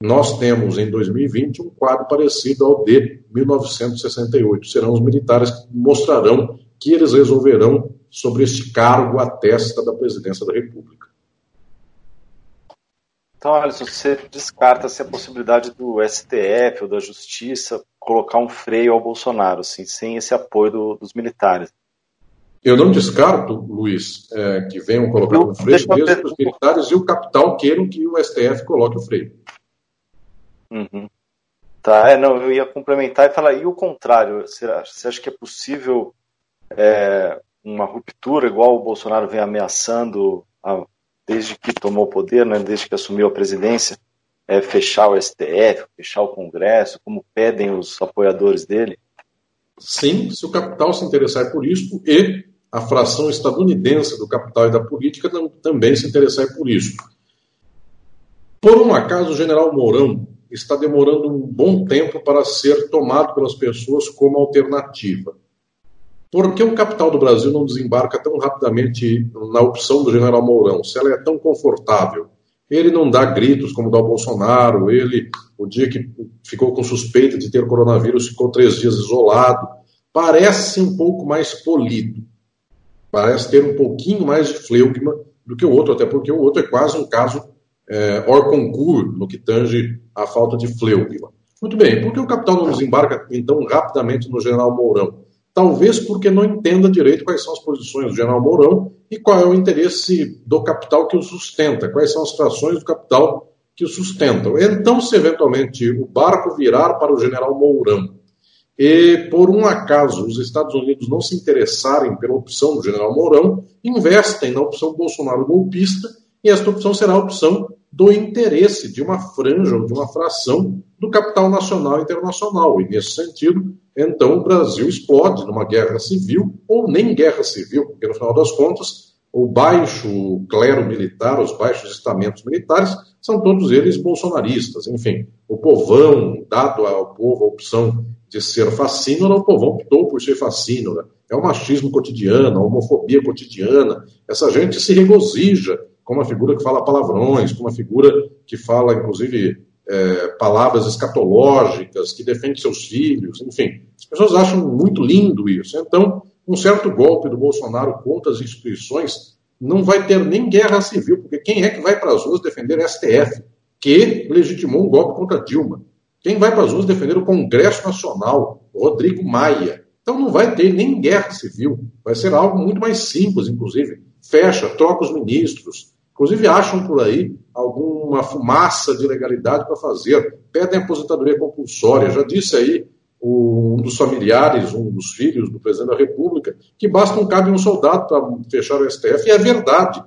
nós temos em 2020 um quadro parecido ao de 1968. Serão os militares que mostrarão que eles resolverão sobre este cargo à testa da presidência da República. Então, Alisson, você descarta -se a possibilidade do STF ou da Justiça colocar um freio ao Bolsonaro, assim, sem esse apoio do, dos militares? Eu não descarto, Luiz, é, que venham colocar um freio, desde que os militares e o capital queiram que o STF coloque o freio. Uhum. Tá, é, não, eu ia complementar e falar, e o contrário, você acha, você acha que é possível é, uma ruptura, igual o Bolsonaro vem ameaçando a, desde que tomou o poder, né, desde que assumiu a presidência, é, fechar o STF, fechar o Congresso, como pedem os apoiadores dele? Sim, se o capital se interessar por isso e a fração estadunidense do capital e da política também se interessar por isso. Por um acaso, o general Mourão está demorando um bom tempo para ser tomado pelas pessoas como alternativa. Por que o capital do Brasil não desembarca tão rapidamente na opção do general Mourão, se ela é tão confortável? Ele não dá gritos como dá o Bolsonaro, ele, o dia que ficou com suspeita de ter coronavírus, ficou três dias isolado. Parece um pouco mais polido. Parece ter um pouquinho mais de fleugma do que o outro, até porque o outro é quase um caso é, hors no que tange a falta de fleugma. Muito bem, por que o capital não desembarca então rapidamente no general Mourão? Talvez porque não entenda direito quais são as posições do general Mourão e qual é o interesse do capital que o sustenta, quais são as frações do capital que o sustentam. Então, se eventualmente o barco virar para o general Mourão e por um acaso os Estados Unidos não se interessarem pela opção do general Mourão, investem na opção Bolsonaro golpista e esta opção será a opção do interesse de uma franja ou de uma fração do capital nacional e internacional. E, nesse sentido, então o Brasil explode numa guerra civil, ou nem guerra civil, porque, no final das contas, o baixo clero militar, os baixos estamentos militares, são todos eles bolsonaristas. Enfim, o povão, dado ao povo a opção de ser fascínora, o povão optou por ser fascínora. É o machismo cotidiano, a homofobia cotidiana. Essa gente se regozija com uma figura que fala palavrões, com uma figura que fala, inclusive, é, palavras escatológicas, que defende seus filhos, enfim. As pessoas acham muito lindo isso. Então, um certo golpe do Bolsonaro contra as instituições não vai ter nem guerra civil, porque quem é que vai para as ruas defender a STF, que legitimou um golpe contra Dilma? Quem vai para as ruas defender o Congresso Nacional, Rodrigo Maia? Então não vai ter nem guerra civil, vai ser algo muito mais simples, inclusive. Fecha, troca os ministros, Inclusive, acham por aí alguma fumaça de legalidade para fazer, pedem aposentadoria compulsória. Já disse aí um dos familiares, um dos filhos do presidente da República, que basta um cabo e um soldado para fechar o STF, e é verdade.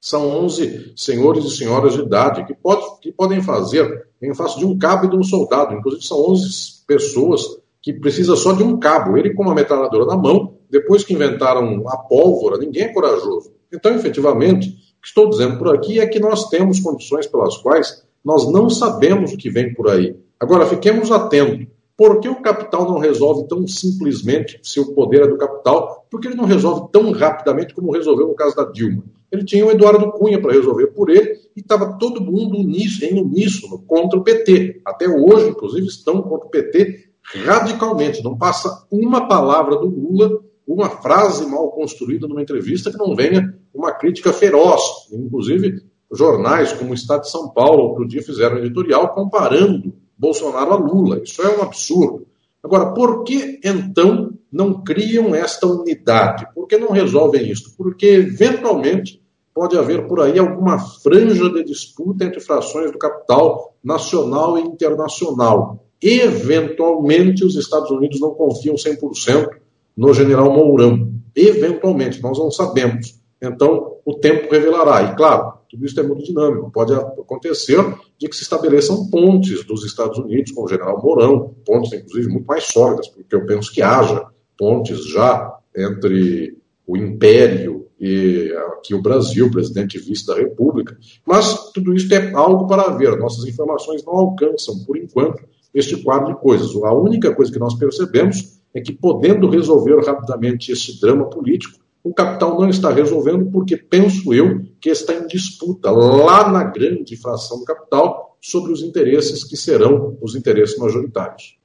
São 11 senhores e senhoras de idade que, pode, que podem fazer em face de um cabo e de um soldado. Inclusive, são 11 pessoas que precisam só de um cabo. Ele com uma metralhadora na mão, depois que inventaram a pólvora, ninguém é corajoso. Então, efetivamente, o que estou dizendo por aqui é que nós temos condições pelas quais nós não sabemos o que vem por aí. Agora, fiquemos atentos. Por que o capital não resolve tão simplesmente, se o poder é do capital, por que ele não resolve tão rapidamente como resolveu no caso da Dilma? Ele tinha o Eduardo Cunha para resolver por ele e estava todo mundo em uníssono contra o PT. Até hoje, inclusive, estão contra o PT radicalmente. Não passa uma palavra do Lula uma frase mal construída numa entrevista que não venha uma crítica feroz. Inclusive, jornais como o Estado de São Paulo, outro dia fizeram um editorial comparando Bolsonaro a Lula. Isso é um absurdo. Agora, por que então não criam esta unidade? Por que não resolvem isso? Porque, eventualmente, pode haver por aí alguma franja de disputa entre frações do capital nacional e internacional. Eventualmente, os Estados Unidos não confiam 100% no general Mourão. Eventualmente, nós não sabemos. Então, o tempo revelará. E, claro, tudo isso é muito dinâmico. Pode acontecer de que se estabeleçam pontes dos Estados Unidos com o general Mourão, pontes, inclusive, muito mais sólidas, porque eu penso que haja pontes já entre o império e aqui o Brasil, presidente e vice da República. Mas tudo isso é algo para ver. Nossas informações não alcançam, por enquanto, este quadro de coisas. A única coisa que nós percebemos é que, podendo resolver rapidamente esse drama político, o capital não está resolvendo porque penso eu que está em disputa lá na grande fração do capital sobre os interesses que serão os interesses majoritários.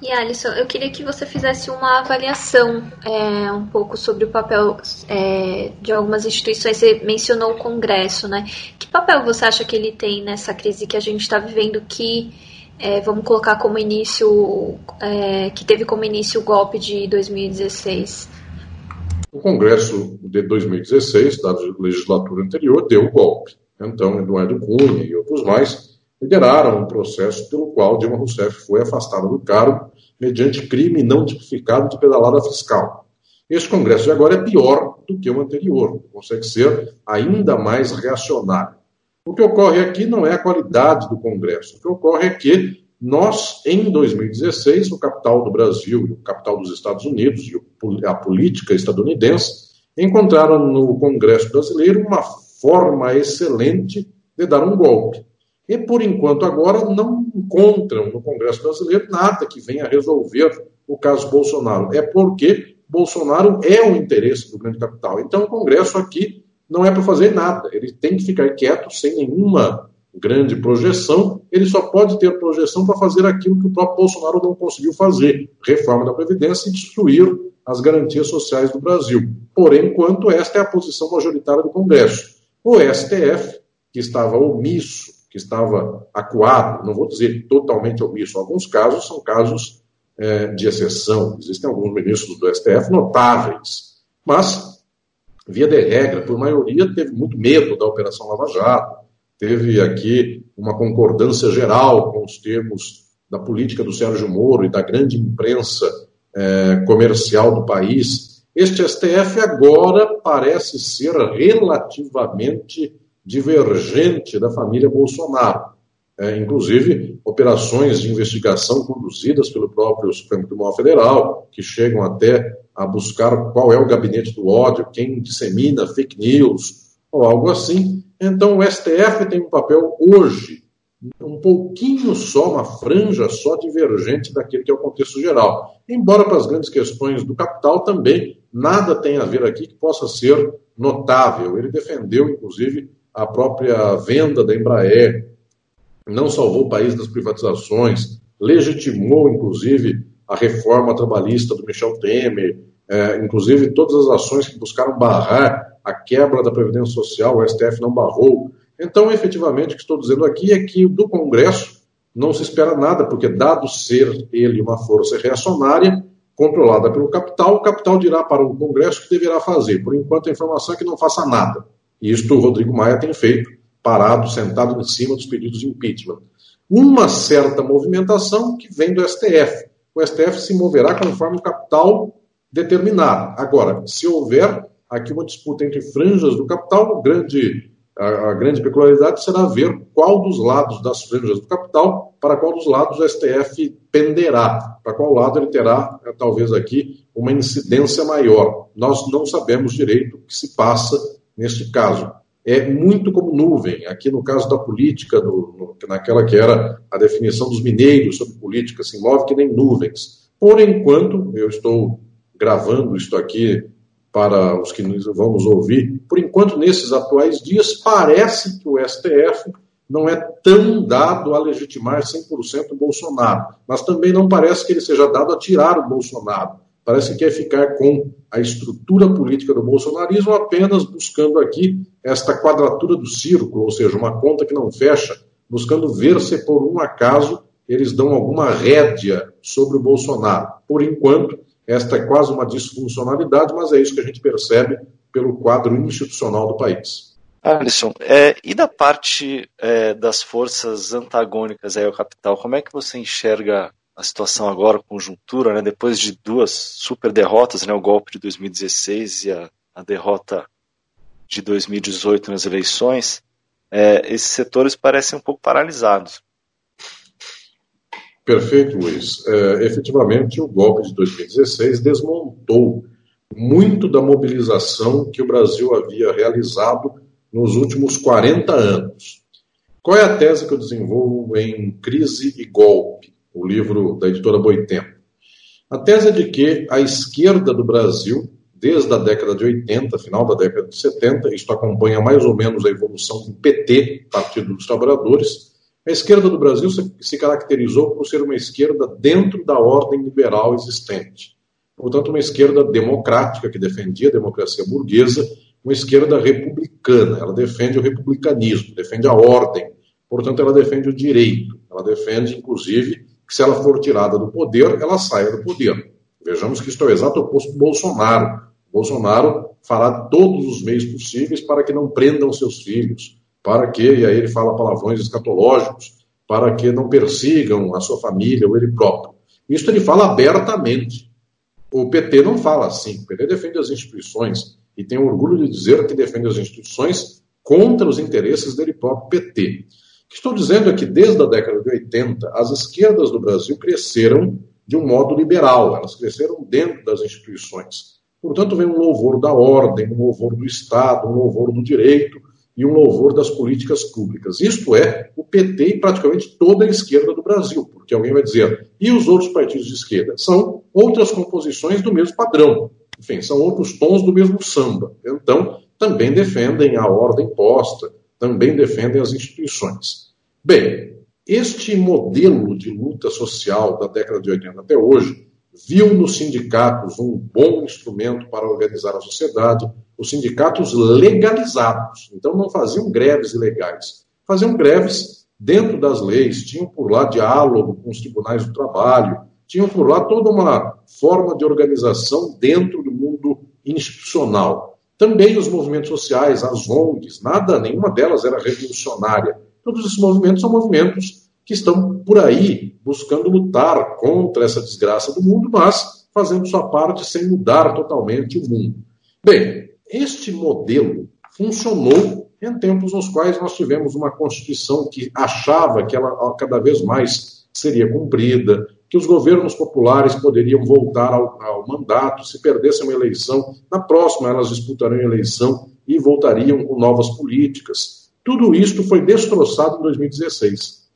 E Alisson, eu queria que você fizesse uma avaliação é, um pouco sobre o papel é, de algumas instituições. Você mencionou o Congresso, né? Que papel você acha que ele tem nessa crise que a gente está vivendo que é, vamos colocar como início, é, que teve como início o golpe de 2016? O Congresso de 2016, da legislatura anterior, deu o golpe. Então, Eduardo Cunha e outros mais lideraram um processo pelo qual Dilma Rousseff foi afastada do cargo mediante crime não tipificado de pedalada fiscal. Este Congresso de agora é pior do que o anterior, consegue ser ainda mais reacionário. O que ocorre aqui não é a qualidade do Congresso, o que ocorre é que nós, em 2016, o capital do Brasil e o capital dos Estados Unidos e a política estadunidense encontraram no Congresso brasileiro uma forma excelente de dar um golpe. E, por enquanto, agora não encontram no Congresso brasileiro nada que venha resolver o caso Bolsonaro. É porque Bolsonaro é o interesse do grande capital. Então, o Congresso aqui não é para fazer nada. Ele tem que ficar quieto, sem nenhuma grande projeção. Ele só pode ter projeção para fazer aquilo que o próprio Bolsonaro não conseguiu fazer: reforma da Previdência e destruir as garantias sociais do Brasil. Por enquanto, esta é a posição majoritária do Congresso. O STF, que estava omisso, que estava acuado, não vou dizer totalmente omisso, alguns casos são casos é, de exceção. Existem alguns ministros do STF notáveis, mas, via de regra, por maioria, teve muito medo da Operação Lava Jato, teve aqui uma concordância geral com os termos da política do Sérgio Moro e da grande imprensa é, comercial do país, este STF agora parece ser relativamente divergente da família Bolsonaro. É, inclusive, operações de investigação conduzidas pelo próprio Supremo Tribunal Federal, que chegam até a buscar qual é o gabinete do ódio, quem dissemina fake news, ou algo assim. Então, o STF tem um papel hoje um pouquinho só, uma franja só divergente daquele que é o contexto geral. Embora para as grandes questões do capital também nada tem a ver aqui que possa ser notável. Ele defendeu, inclusive, a própria venda da Embraer, não salvou o país das privatizações, legitimou, inclusive, a reforma trabalhista do Michel Temer, é, inclusive todas as ações que buscaram barrar a quebra da Previdência Social, o STF não barrou. Então, efetivamente, o que estou dizendo aqui é que do Congresso não se espera nada, porque, dado ser ele uma força reacionária, controlada pelo capital, o capital dirá para o Congresso o que deverá fazer. Por enquanto, a informação é que não faça nada. E isto o Rodrigo Maia tem feito, parado, sentado em cima dos pedidos de impeachment. Uma certa movimentação que vem do STF. O STF se moverá conforme o capital determinar. Agora, se houver aqui uma disputa entre franjas do capital, grande a, a, grande peculiaridade será ver qual dos lados das franjas do capital, para qual dos lados o STF penderá, para qual lado ele terá, é, talvez aqui, uma incidência maior. Nós não sabemos direito o que se passa neste caso. É muito como nuvem, aqui no caso da política, do, no, naquela que era a definição dos mineiros sobre política, se move que nem nuvens. Por enquanto, eu estou gravando isto aqui para os que vamos ouvir, por enquanto, nesses atuais dias, parece que o STF não é tão dado a legitimar 100% o Bolsonaro, mas também não parece que ele seja dado a tirar o Bolsonaro. Parece que quer ficar com a estrutura política do bolsonarismo apenas buscando aqui esta quadratura do círculo, ou seja, uma conta que não fecha, buscando ver se por um acaso eles dão alguma rédea sobre o Bolsonaro. Por enquanto, esta é quase uma disfuncionalidade, mas é isso que a gente percebe pelo quadro institucional do país. Alisson, é, e da parte é, das forças antagônicas ao capital, como é que você enxerga a situação agora, a conjuntura, né, depois de duas super derrotas, né, o golpe de 2016 e a, a derrota de 2018 nas eleições, é, esses setores parecem um pouco paralisados. Perfeito, Luiz. É, efetivamente, o golpe de 2016 desmontou muito da mobilização que o Brasil havia realizado nos últimos 40 anos. Qual é a tese que eu desenvolvo em Crise e Golpe, o livro da editora Boitempo? A tese é de que a esquerda do Brasil, desde a década de 80, final da década de 70, isto acompanha mais ou menos a evolução do PT, Partido dos Trabalhadores, a esquerda do Brasil se caracterizou por ser uma esquerda dentro da ordem liberal existente. Portanto, uma esquerda democrática que defendia a democracia burguesa, uma esquerda republicana. Ela defende o republicanismo, defende a ordem, portanto, ela defende o direito. Ela defende, inclusive, que se ela for tirada do poder, ela saia do poder. Vejamos que isto é o exato oposto do Bolsonaro. Bolsonaro fará todos os meios possíveis para que não prendam seus filhos, para que, e aí ele fala palavrões escatológicos, para que não persigam a sua família ou ele próprio. Isso ele fala abertamente. O PT não fala assim. O PT defende as instituições e tem orgulho de dizer que defende as instituições contra os interesses dele próprio PT. O que estou dizendo é que desde a década de 80, as esquerdas do Brasil cresceram de um modo liberal, elas cresceram dentro das instituições. Portanto, vem um louvor da ordem, um louvor do Estado, um louvor do direito e um louvor das políticas públicas. Isto é, o PT e praticamente toda a esquerda do Brasil, porque alguém vai dizer, e os outros partidos de esquerda? São outras composições do mesmo padrão enfim, são outros tons do mesmo samba. Então, também defendem a ordem posta, também defendem as instituições. Bem, este modelo de luta social da década de 80 até hoje viu nos sindicatos um bom instrumento para organizar a sociedade, os sindicatos legalizados. Então, não faziam greves ilegais, faziam greves dentro das leis, tinham por lá diálogo com os tribunais do trabalho, tinham por lá toda uma forma de organização dentro do mundo institucional. Também os movimentos sociais, as ONGs, nada, nenhuma delas era revolucionária. Todos esses movimentos são movimentos que estão por aí buscando lutar contra essa desgraça do mundo, mas fazendo sua parte sem mudar totalmente o mundo. Bem, este modelo funcionou em tempos nos quais nós tivemos uma Constituição que achava que ela cada vez mais seria cumprida, que os governos populares poderiam voltar ao, ao, mandato se perdessem uma eleição. Na próxima, elas disputariam a eleição e voltariam com novas políticas. Tudo isto foi destroçado em 2016.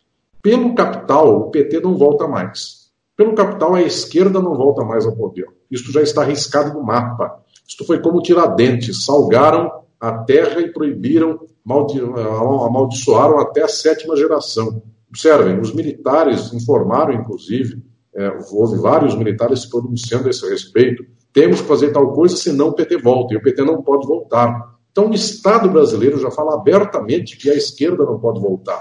Pelo capital, o PT não volta mais. Pelo capital, a esquerda não volta mais ao poder. Isto já está arriscado no mapa. Isto foi como Tiradentes: salgaram a terra e proibiram, amaldiçoaram até a sétima geração. Observem, os militares informaram, inclusive, é, houve vários militares se pronunciando a esse respeito. Temos que fazer tal coisa, senão o PT volta, e o PT não pode voltar. Então, o Estado brasileiro já fala abertamente que a esquerda não pode voltar.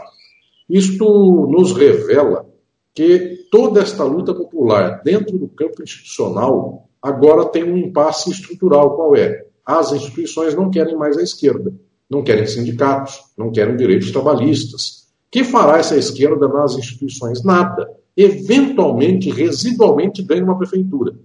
Isto nos revela que toda esta luta popular dentro do campo institucional agora tem um impasse estrutural. Qual é? As instituições não querem mais a esquerda, não querem sindicatos, não querem direitos trabalhistas, que fará essa esquerda nas instituições? Nada. Eventualmente, residualmente, ganha uma prefeitura.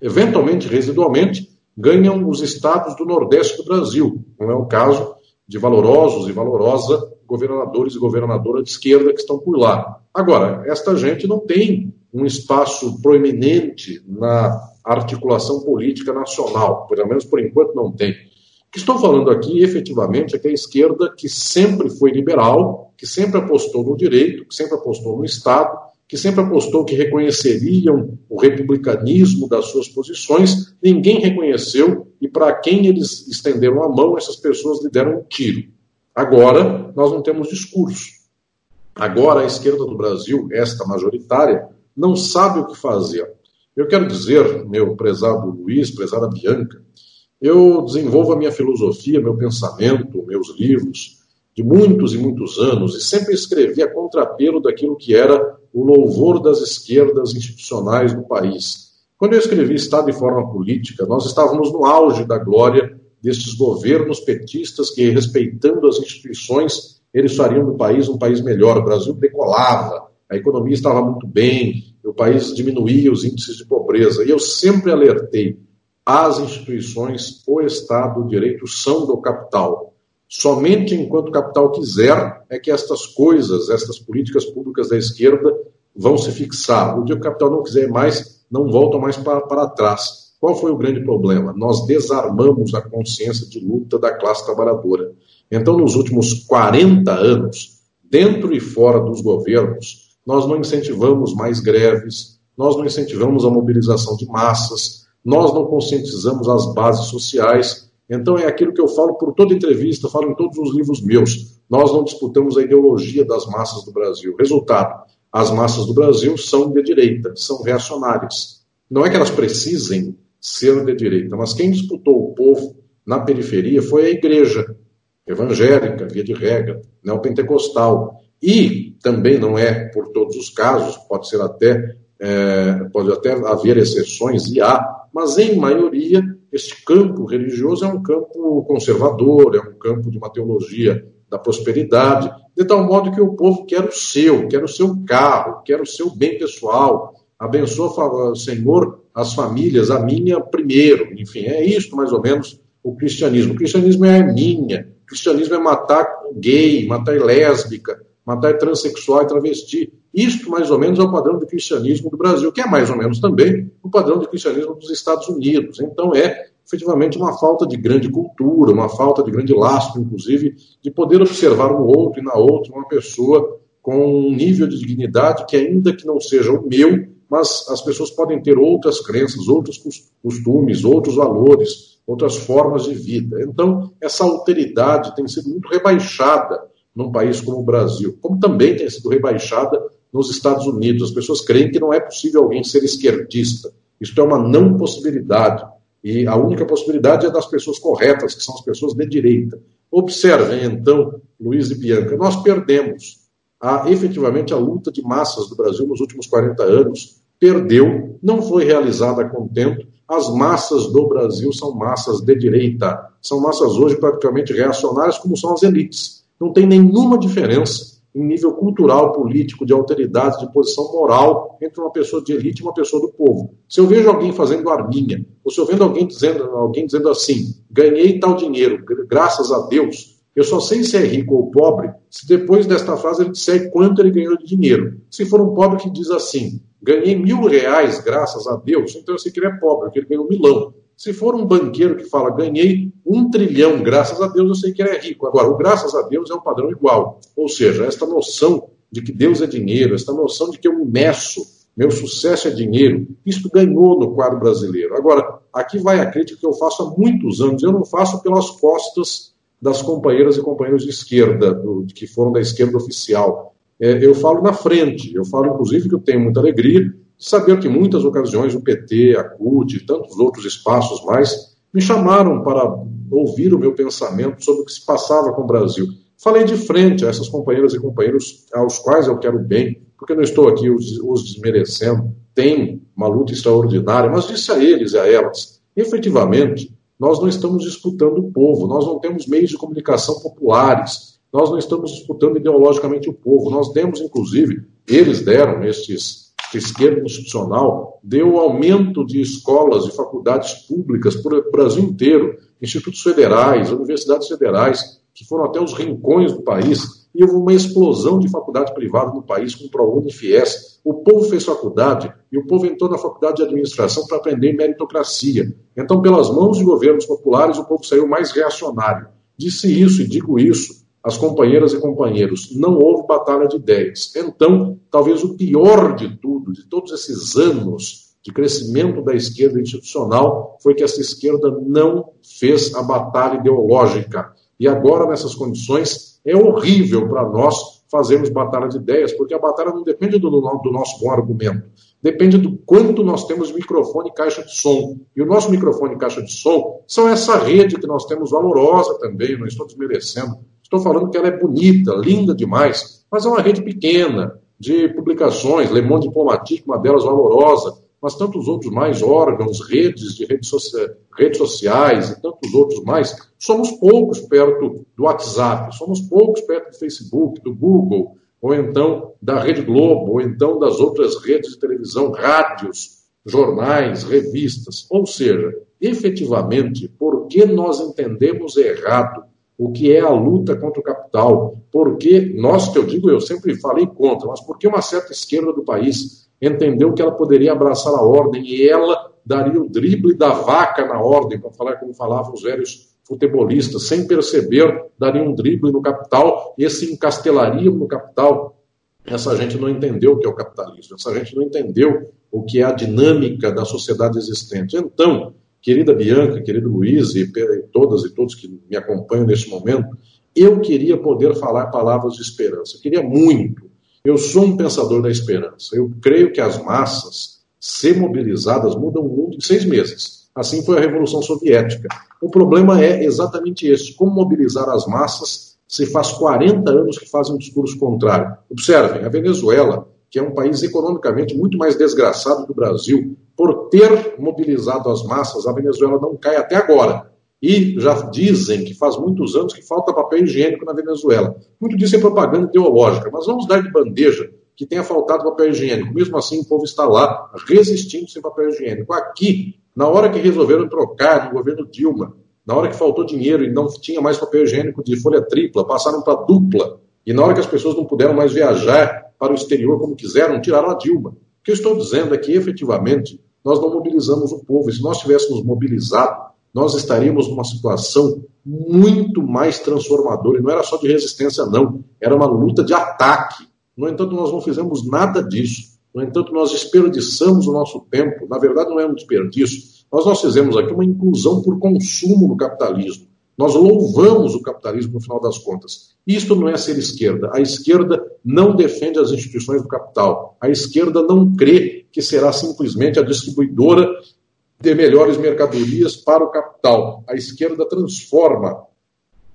Eventualmente, residualmente, ganham os estados do Nordeste do Brasil. Não é o caso de valorosos e valorosa governadores e governadora de esquerda que estão por lá. Agora, esta gente não tem um espaço proeminente na articulação política nacional, pelo menos por enquanto não tem. O que estou falando aqui, efetivamente, é que a esquerda, que sempre foi liberal, que sempre apostou no direito, que sempre apostou no Estado, que sempre apostou que reconheceriam o republicanismo das suas posições, ninguém reconheceu e para quem eles estenderam a mão, essas pessoas lhe deram um tiro. Agora, nós não temos discurso. Agora, a esquerda do Brasil, esta majoritária, não sabe o que fazer. Eu quero dizer, meu prezado Luiz, prezada Bianca, eu desenvolvo a minha filosofia, meu pensamento, meus livros, de muitos e muitos anos, e sempre escrevi a contrapelo daquilo que era o louvor das esquerdas institucionais do país. Quando eu escrevi Estado e Forma Política, nós estávamos no auge da glória destes governos petistas que, respeitando as instituições, eles fariam do país um país melhor. O Brasil decolava, a economia estava muito bem, o país diminuía os índices de pobreza. E eu sempre alertei as instituições, o Estado, o direito são do capital. Somente enquanto o capital quiser é que estas coisas, estas políticas públicas da esquerda vão se fixar. O dia que o capital não quiser mais, não voltam mais para, para trás. Qual foi o grande problema? Nós desarmamos a consciência de luta da classe trabalhadora. Então, nos últimos 40 anos, dentro e fora dos governos, nós não incentivamos mais greves, nós não incentivamos a mobilização de massas, nós não conscientizamos as bases sociais. Então, é aquilo que eu falo por toda entrevista, falo em todos os livros meus. Nós não disputamos a ideologia das massas do Brasil. Resultado: as massas do Brasil são de direita, são reacionárias. Não é que elas precisem ser de direita, mas quem disputou o povo na periferia foi a igreja evangélica, via de regra, neopentecostal. E também não é por todos os casos, pode ser até, é, pode até haver exceções, e há, mas em maioria, este campo religioso é um campo conservador, é um campo de uma teologia da prosperidade, de tal modo que o povo quer o seu, quer o seu carro, quer o seu bem pessoal. Abençoa, Senhor, as famílias, a minha primeiro. Enfim, é isso mais ou menos o cristianismo. O cristianismo é a minha. O cristianismo é matar gay, matar lésbica, matar transexual e travesti. Isto, mais ou menos, é o padrão de cristianismo do Brasil, que é mais ou menos também o padrão de cristianismo dos Estados Unidos. Então, é efetivamente uma falta de grande cultura, uma falta de grande lastro, inclusive, de poder observar no outro e na outra uma pessoa com um nível de dignidade que, ainda que não seja o meu, mas as pessoas podem ter outras crenças, outros costumes, outros valores, outras formas de vida. Então, essa alteridade tem sido muito rebaixada num país como o Brasil, como também tem sido rebaixada nos Estados Unidos. As pessoas creem que não é possível alguém ser esquerdista. Isto é uma não possibilidade. E a única possibilidade é das pessoas corretas, que são as pessoas de direita. Observem, então, Luiz e Bianca, nós perdemos a, efetivamente a luta de massas do Brasil nos últimos 40 anos. Perdeu, não foi realizada a contento. As massas do Brasil são massas de direita. São massas hoje praticamente reacionárias, como são as elites. Não tem nenhuma diferença em nível cultural, político, de alteridade, de posição moral entre uma pessoa de elite e uma pessoa do povo. Se eu vejo alguém fazendo arminha, ou se eu vejo alguém dizendo, alguém dizendo assim, ganhei tal dinheiro, graças a Deus, eu só sei se é rico ou pobre se depois desta frase ele disser quanto ele ganhou de dinheiro. Se for um pobre que diz assim, ganhei mil reais graças a Deus, então eu sei que ele é pobre, porque ele ganhou um milão. Se for um banqueiro que fala, ganhei um trilhão, graças a Deus, eu sei que ele é rico. Agora, o graças a Deus é um padrão igual. Ou seja, esta noção de que Deus é dinheiro, esta noção de que eu me meço, meu sucesso é dinheiro, isso ganhou no quadro brasileiro. Agora, aqui vai a crítica que eu faço há muitos anos, eu não faço pelas costas das companheiras e companheiros de esquerda, do, que foram da esquerda oficial. É, eu falo na frente, eu falo inclusive que eu tenho muita alegria saber que muitas ocasiões o PT, a CUT e tantos outros espaços mais me chamaram para ouvir o meu pensamento sobre o que se passava com o Brasil. Falei de frente a essas companheiras e companheiros aos quais eu quero bem, porque não estou aqui os, desmerecendo, tem uma luta extraordinária, mas disse a eles e a elas, efetivamente, nós não estamos disputando o povo, nós não temos meios de comunicação populares, nós não estamos disputando ideologicamente o povo, nós demos, inclusive, eles deram estes esquerda institucional deu aumento de escolas e faculdades públicas para o Brasil inteiro, institutos federais, universidades federais, que foram até os rincões do país, e houve uma explosão de faculdade privada no país, com o ProUni FIES. O povo fez faculdade e o povo entrou na faculdade de administração para aprender meritocracia. Então, pelas mãos de governos populares, o povo saiu mais reacionário. Disse isso e digo isso as companheiras e companheiros, não houve batalha de ideias. Então, talvez o pior de tudo, de todos esses anos de crescimento da esquerda institucional, foi que essa esquerda não fez a batalha ideológica. E agora, nessas condições, é horrível para nós fazermos batalha de ideias, porque a batalha não depende do, do nosso bom argumento, depende do quanto nós temos microfone e caixa de som. E o nosso microfone e caixa de som são essa rede que nós temos valorosa também, não estou desmerecendo Estou falando que ela é bonita, linda demais, mas é uma rede pequena de publicações, Le Monde Diplomatique, uma delas valorosa, mas tantos outros mais órgãos, redes de redes, redes sociais e tantos outros mais. Somos poucos perto do WhatsApp, somos poucos perto do Facebook, do Google, ou então da Rede Globo, ou então das outras redes de televisão, rádios, jornais, revistas. Ou seja, efetivamente, porque nós entendemos errado o que é a luta contra o capital. Porque nós, que eu digo, eu sempre falei contra, mas porque uma certa esquerda do país entendeu que ela poderia abraçar a ordem e ela daria o drible da vaca na ordem, para falar como falavam os velhos futebolistas, sem perceber, daria um drible no capital e se encastelariam no capital. Essa gente não entendeu o que é o capitalismo, essa gente não entendeu o que é a dinâmica da sociedade existente. Então, querida Bianca, querido Luiz e todas e todos que me acompanham nesse momento, eu queria poder falar palavras de esperança, eu queria muito. Eu sou um pensador da esperança. Eu creio que as massas, se mobilizadas, mudam o mundo em seis meses. Assim foi a Revolução Soviética. O problema é exatamente esse: como mobilizar as massas se faz 40 anos que fazem um discurso contrário. Observem, a Venezuela, que é um país economicamente muito mais desgraçado que o Brasil, por ter mobilizado as massas, a Venezuela não cai até agora. E já dizem que faz muitos anos que falta papel higiênico na Venezuela. Muito disso é propaganda ideológica, mas vamos dar de bandeja que tenha faltado papel higiênico. Mesmo assim, o povo está lá resistindo sem papel higiênico. Aqui, na hora que resolveram trocar no governo Dilma, na hora que faltou dinheiro e não tinha mais papel higiênico de folha tripla, passaram para dupla. E na hora que as pessoas não puderam mais viajar para o exterior como quiseram, tiraram a Dilma. O que eu estou dizendo é que, efetivamente, nós não mobilizamos o povo. E se nós tivéssemos mobilizado nós estaríamos numa situação muito mais transformadora. E não era só de resistência, não. Era uma luta de ataque. No entanto, nós não fizemos nada disso. No entanto, nós desperdiçamos o nosso tempo. Na verdade, não é um desperdício. Nós, nós fizemos aqui uma inclusão por consumo no capitalismo. Nós louvamos o capitalismo no final das contas. Isto não é ser esquerda. A esquerda não defende as instituições do capital. A esquerda não crê que será simplesmente a distribuidora de melhores mercadorias para o capital. A esquerda transforma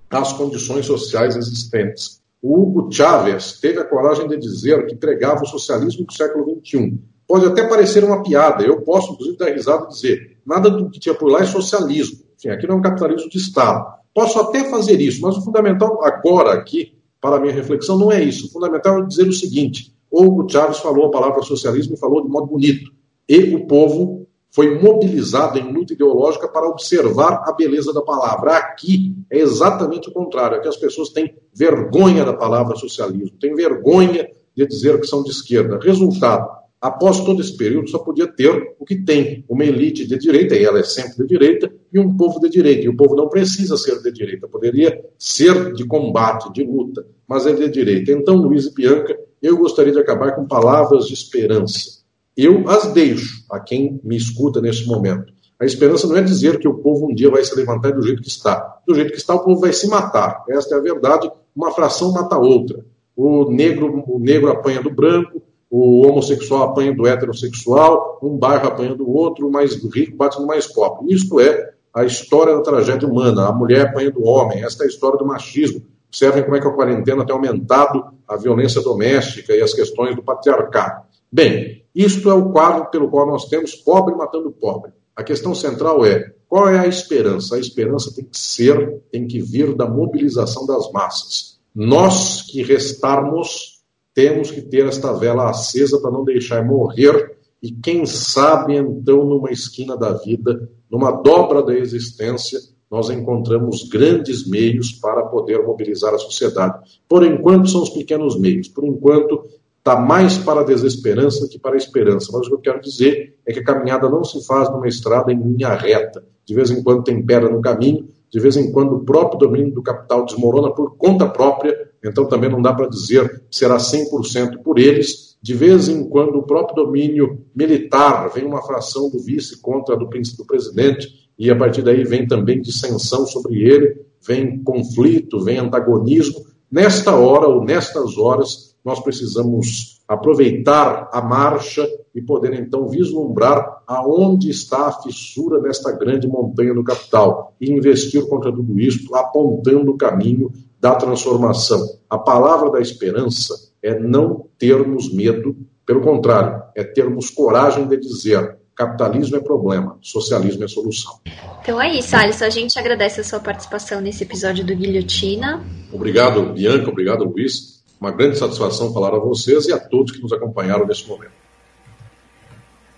as condições sociais existentes. O Hugo Chávez teve a coragem de dizer que pregava o socialismo do século XXI. Pode até parecer uma piada, eu posso, inclusive, dar risada e dizer: nada do que tinha por lá é socialismo. Aqui não é um capitalismo de Estado. Posso até fazer isso, mas o fundamental agora aqui, para a minha reflexão, não é isso. O fundamental é dizer o seguinte: o Hugo Chávez falou a palavra socialismo e falou de modo bonito. E o povo foi mobilizado em luta ideológica para observar a beleza da palavra. Aqui é exatamente o contrário, que as pessoas têm vergonha da palavra socialismo, têm vergonha de dizer que são de esquerda. Resultado, após todo esse período, só podia ter o que tem, uma elite de direita, e ela é sempre de direita, e um povo de direita. E o povo não precisa ser de direita, poderia ser de combate, de luta, mas é de direita. Então, Luiz e Bianca, eu gostaria de acabar com palavras de esperança eu as deixo a quem me escuta nesse momento. A esperança não é dizer que o povo um dia vai se levantar do jeito que está. Do jeito que está, o povo vai se matar. Esta é a verdade. Uma fração mata a outra. O negro, o negro apanha do branco, o homossexual apanha do heterossexual, um bairro apanha do outro, o mais rico bate no mais pobre. Isto é a história da tragédia humana. A mulher apanha do homem. Esta é a história do machismo. Observem como é que a quarentena tem aumentado a violência doméstica e as questões do patriarcado. Bem, isto é o quadro pelo qual nós temos pobre matando pobre. A questão central é qual é a esperança? A esperança tem que ser, tem que vir da mobilização das massas. Nós que restarmos, temos que ter esta vela acesa para não deixar morrer e, quem sabe, então, numa esquina da vida, numa dobra da existência, nós encontramos grandes meios para poder mobilizar a sociedade. Por enquanto, são os pequenos meios. Por enquanto, está mais para a desesperança que para a esperança. Mas o que eu quero dizer é que a caminhada não se faz numa estrada em linha reta. De vez em quando tem pedra no caminho, de vez em quando o próprio domínio do capital desmorona por conta própria, então também não dá para dizer que será 100% por eles. De vez em quando o próprio domínio militar vem uma fração do vice contra do, do presidente, e a partir daí vem também dissensão sobre ele, vem conflito, vem antagonismo. Nesta hora ou nestas horas, nós precisamos aproveitar a marcha e poder então vislumbrar aonde está a fissura nesta grande montanha do capital e investir contra tudo isso, apontando o caminho da transformação. A palavra da esperança é não termos medo, pelo contrário, é termos coragem de dizer capitalismo é problema, socialismo é solução. Então é isso, Alisson. A gente agradece a sua participação nesse episódio do Guilhotina. Obrigado, Bianca. Obrigado, Luiz. Uma grande satisfação falar a vocês e a todos que nos acompanharam nesse momento.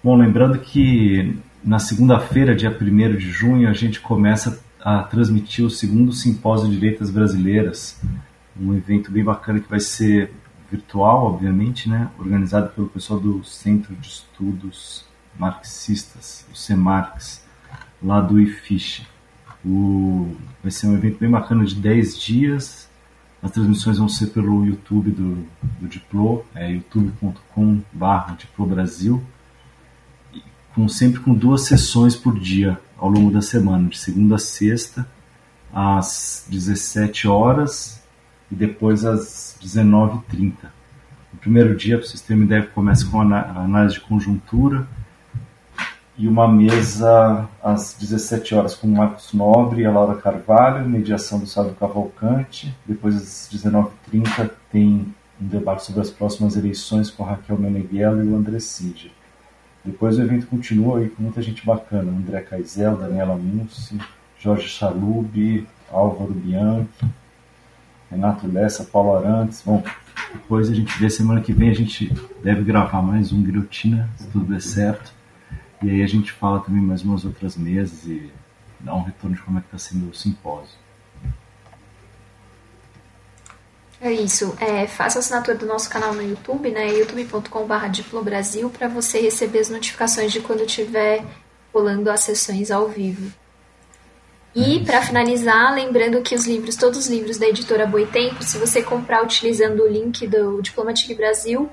Bom, lembrando que na segunda-feira, dia 1 de junho, a gente começa a transmitir o segundo Simpósio de Direitas Brasileiras, um evento bem bacana que vai ser virtual, obviamente, né? organizado pelo pessoal do Centro de Estudos marxistas, o CEMARX, lá do IFISH. O, vai ser um evento bem bacana de 10 dias. As transmissões vão ser pelo YouTube do, do Diplo, é youtube.com.br Diplo Brasil, com, sempre com duas sessões por dia ao longo da semana, de segunda a sexta, às 17 horas e depois às 19h30. No primeiro dia, terem uma ideia, começa com a análise de conjuntura, e uma mesa às 17 horas com o Marcos Nobre e a Laura Carvalho, mediação do Sábio Cavalcante. Depois às 19h30 tem um debate sobre as próximas eleições com a Raquel Meneghello e o André Cid. Depois o evento continua aí com muita gente bacana, André Caizel, Daniela Mussi, Jorge Chalub, Álvaro Bianchi, Renato Lessa, Paulo Arantes. Bom, depois a gente vê semana que vem a gente deve gravar mais um Guilhotina, se tudo der certo. E aí a gente fala também mais umas outras mesas e dá um retorno de como é que está sendo o simpósio. É isso. É, faça assinatura do nosso canal no YouTube, né? youtube.com.br para você receber as notificações de quando tiver rolando as sessões ao vivo. E é para finalizar, lembrando que os livros, todos os livros da editora Boitempo, se você comprar utilizando o link do Diplomatic Brasil,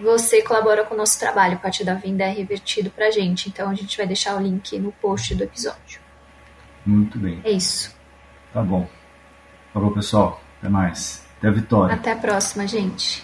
você colabora com o nosso trabalho. Parte da venda é revertido para a gente. Então a gente vai deixar o link no post do episódio. Muito bem. É isso. Tá bom. Falou, pessoal. Até mais. Até a vitória. Até a próxima, gente.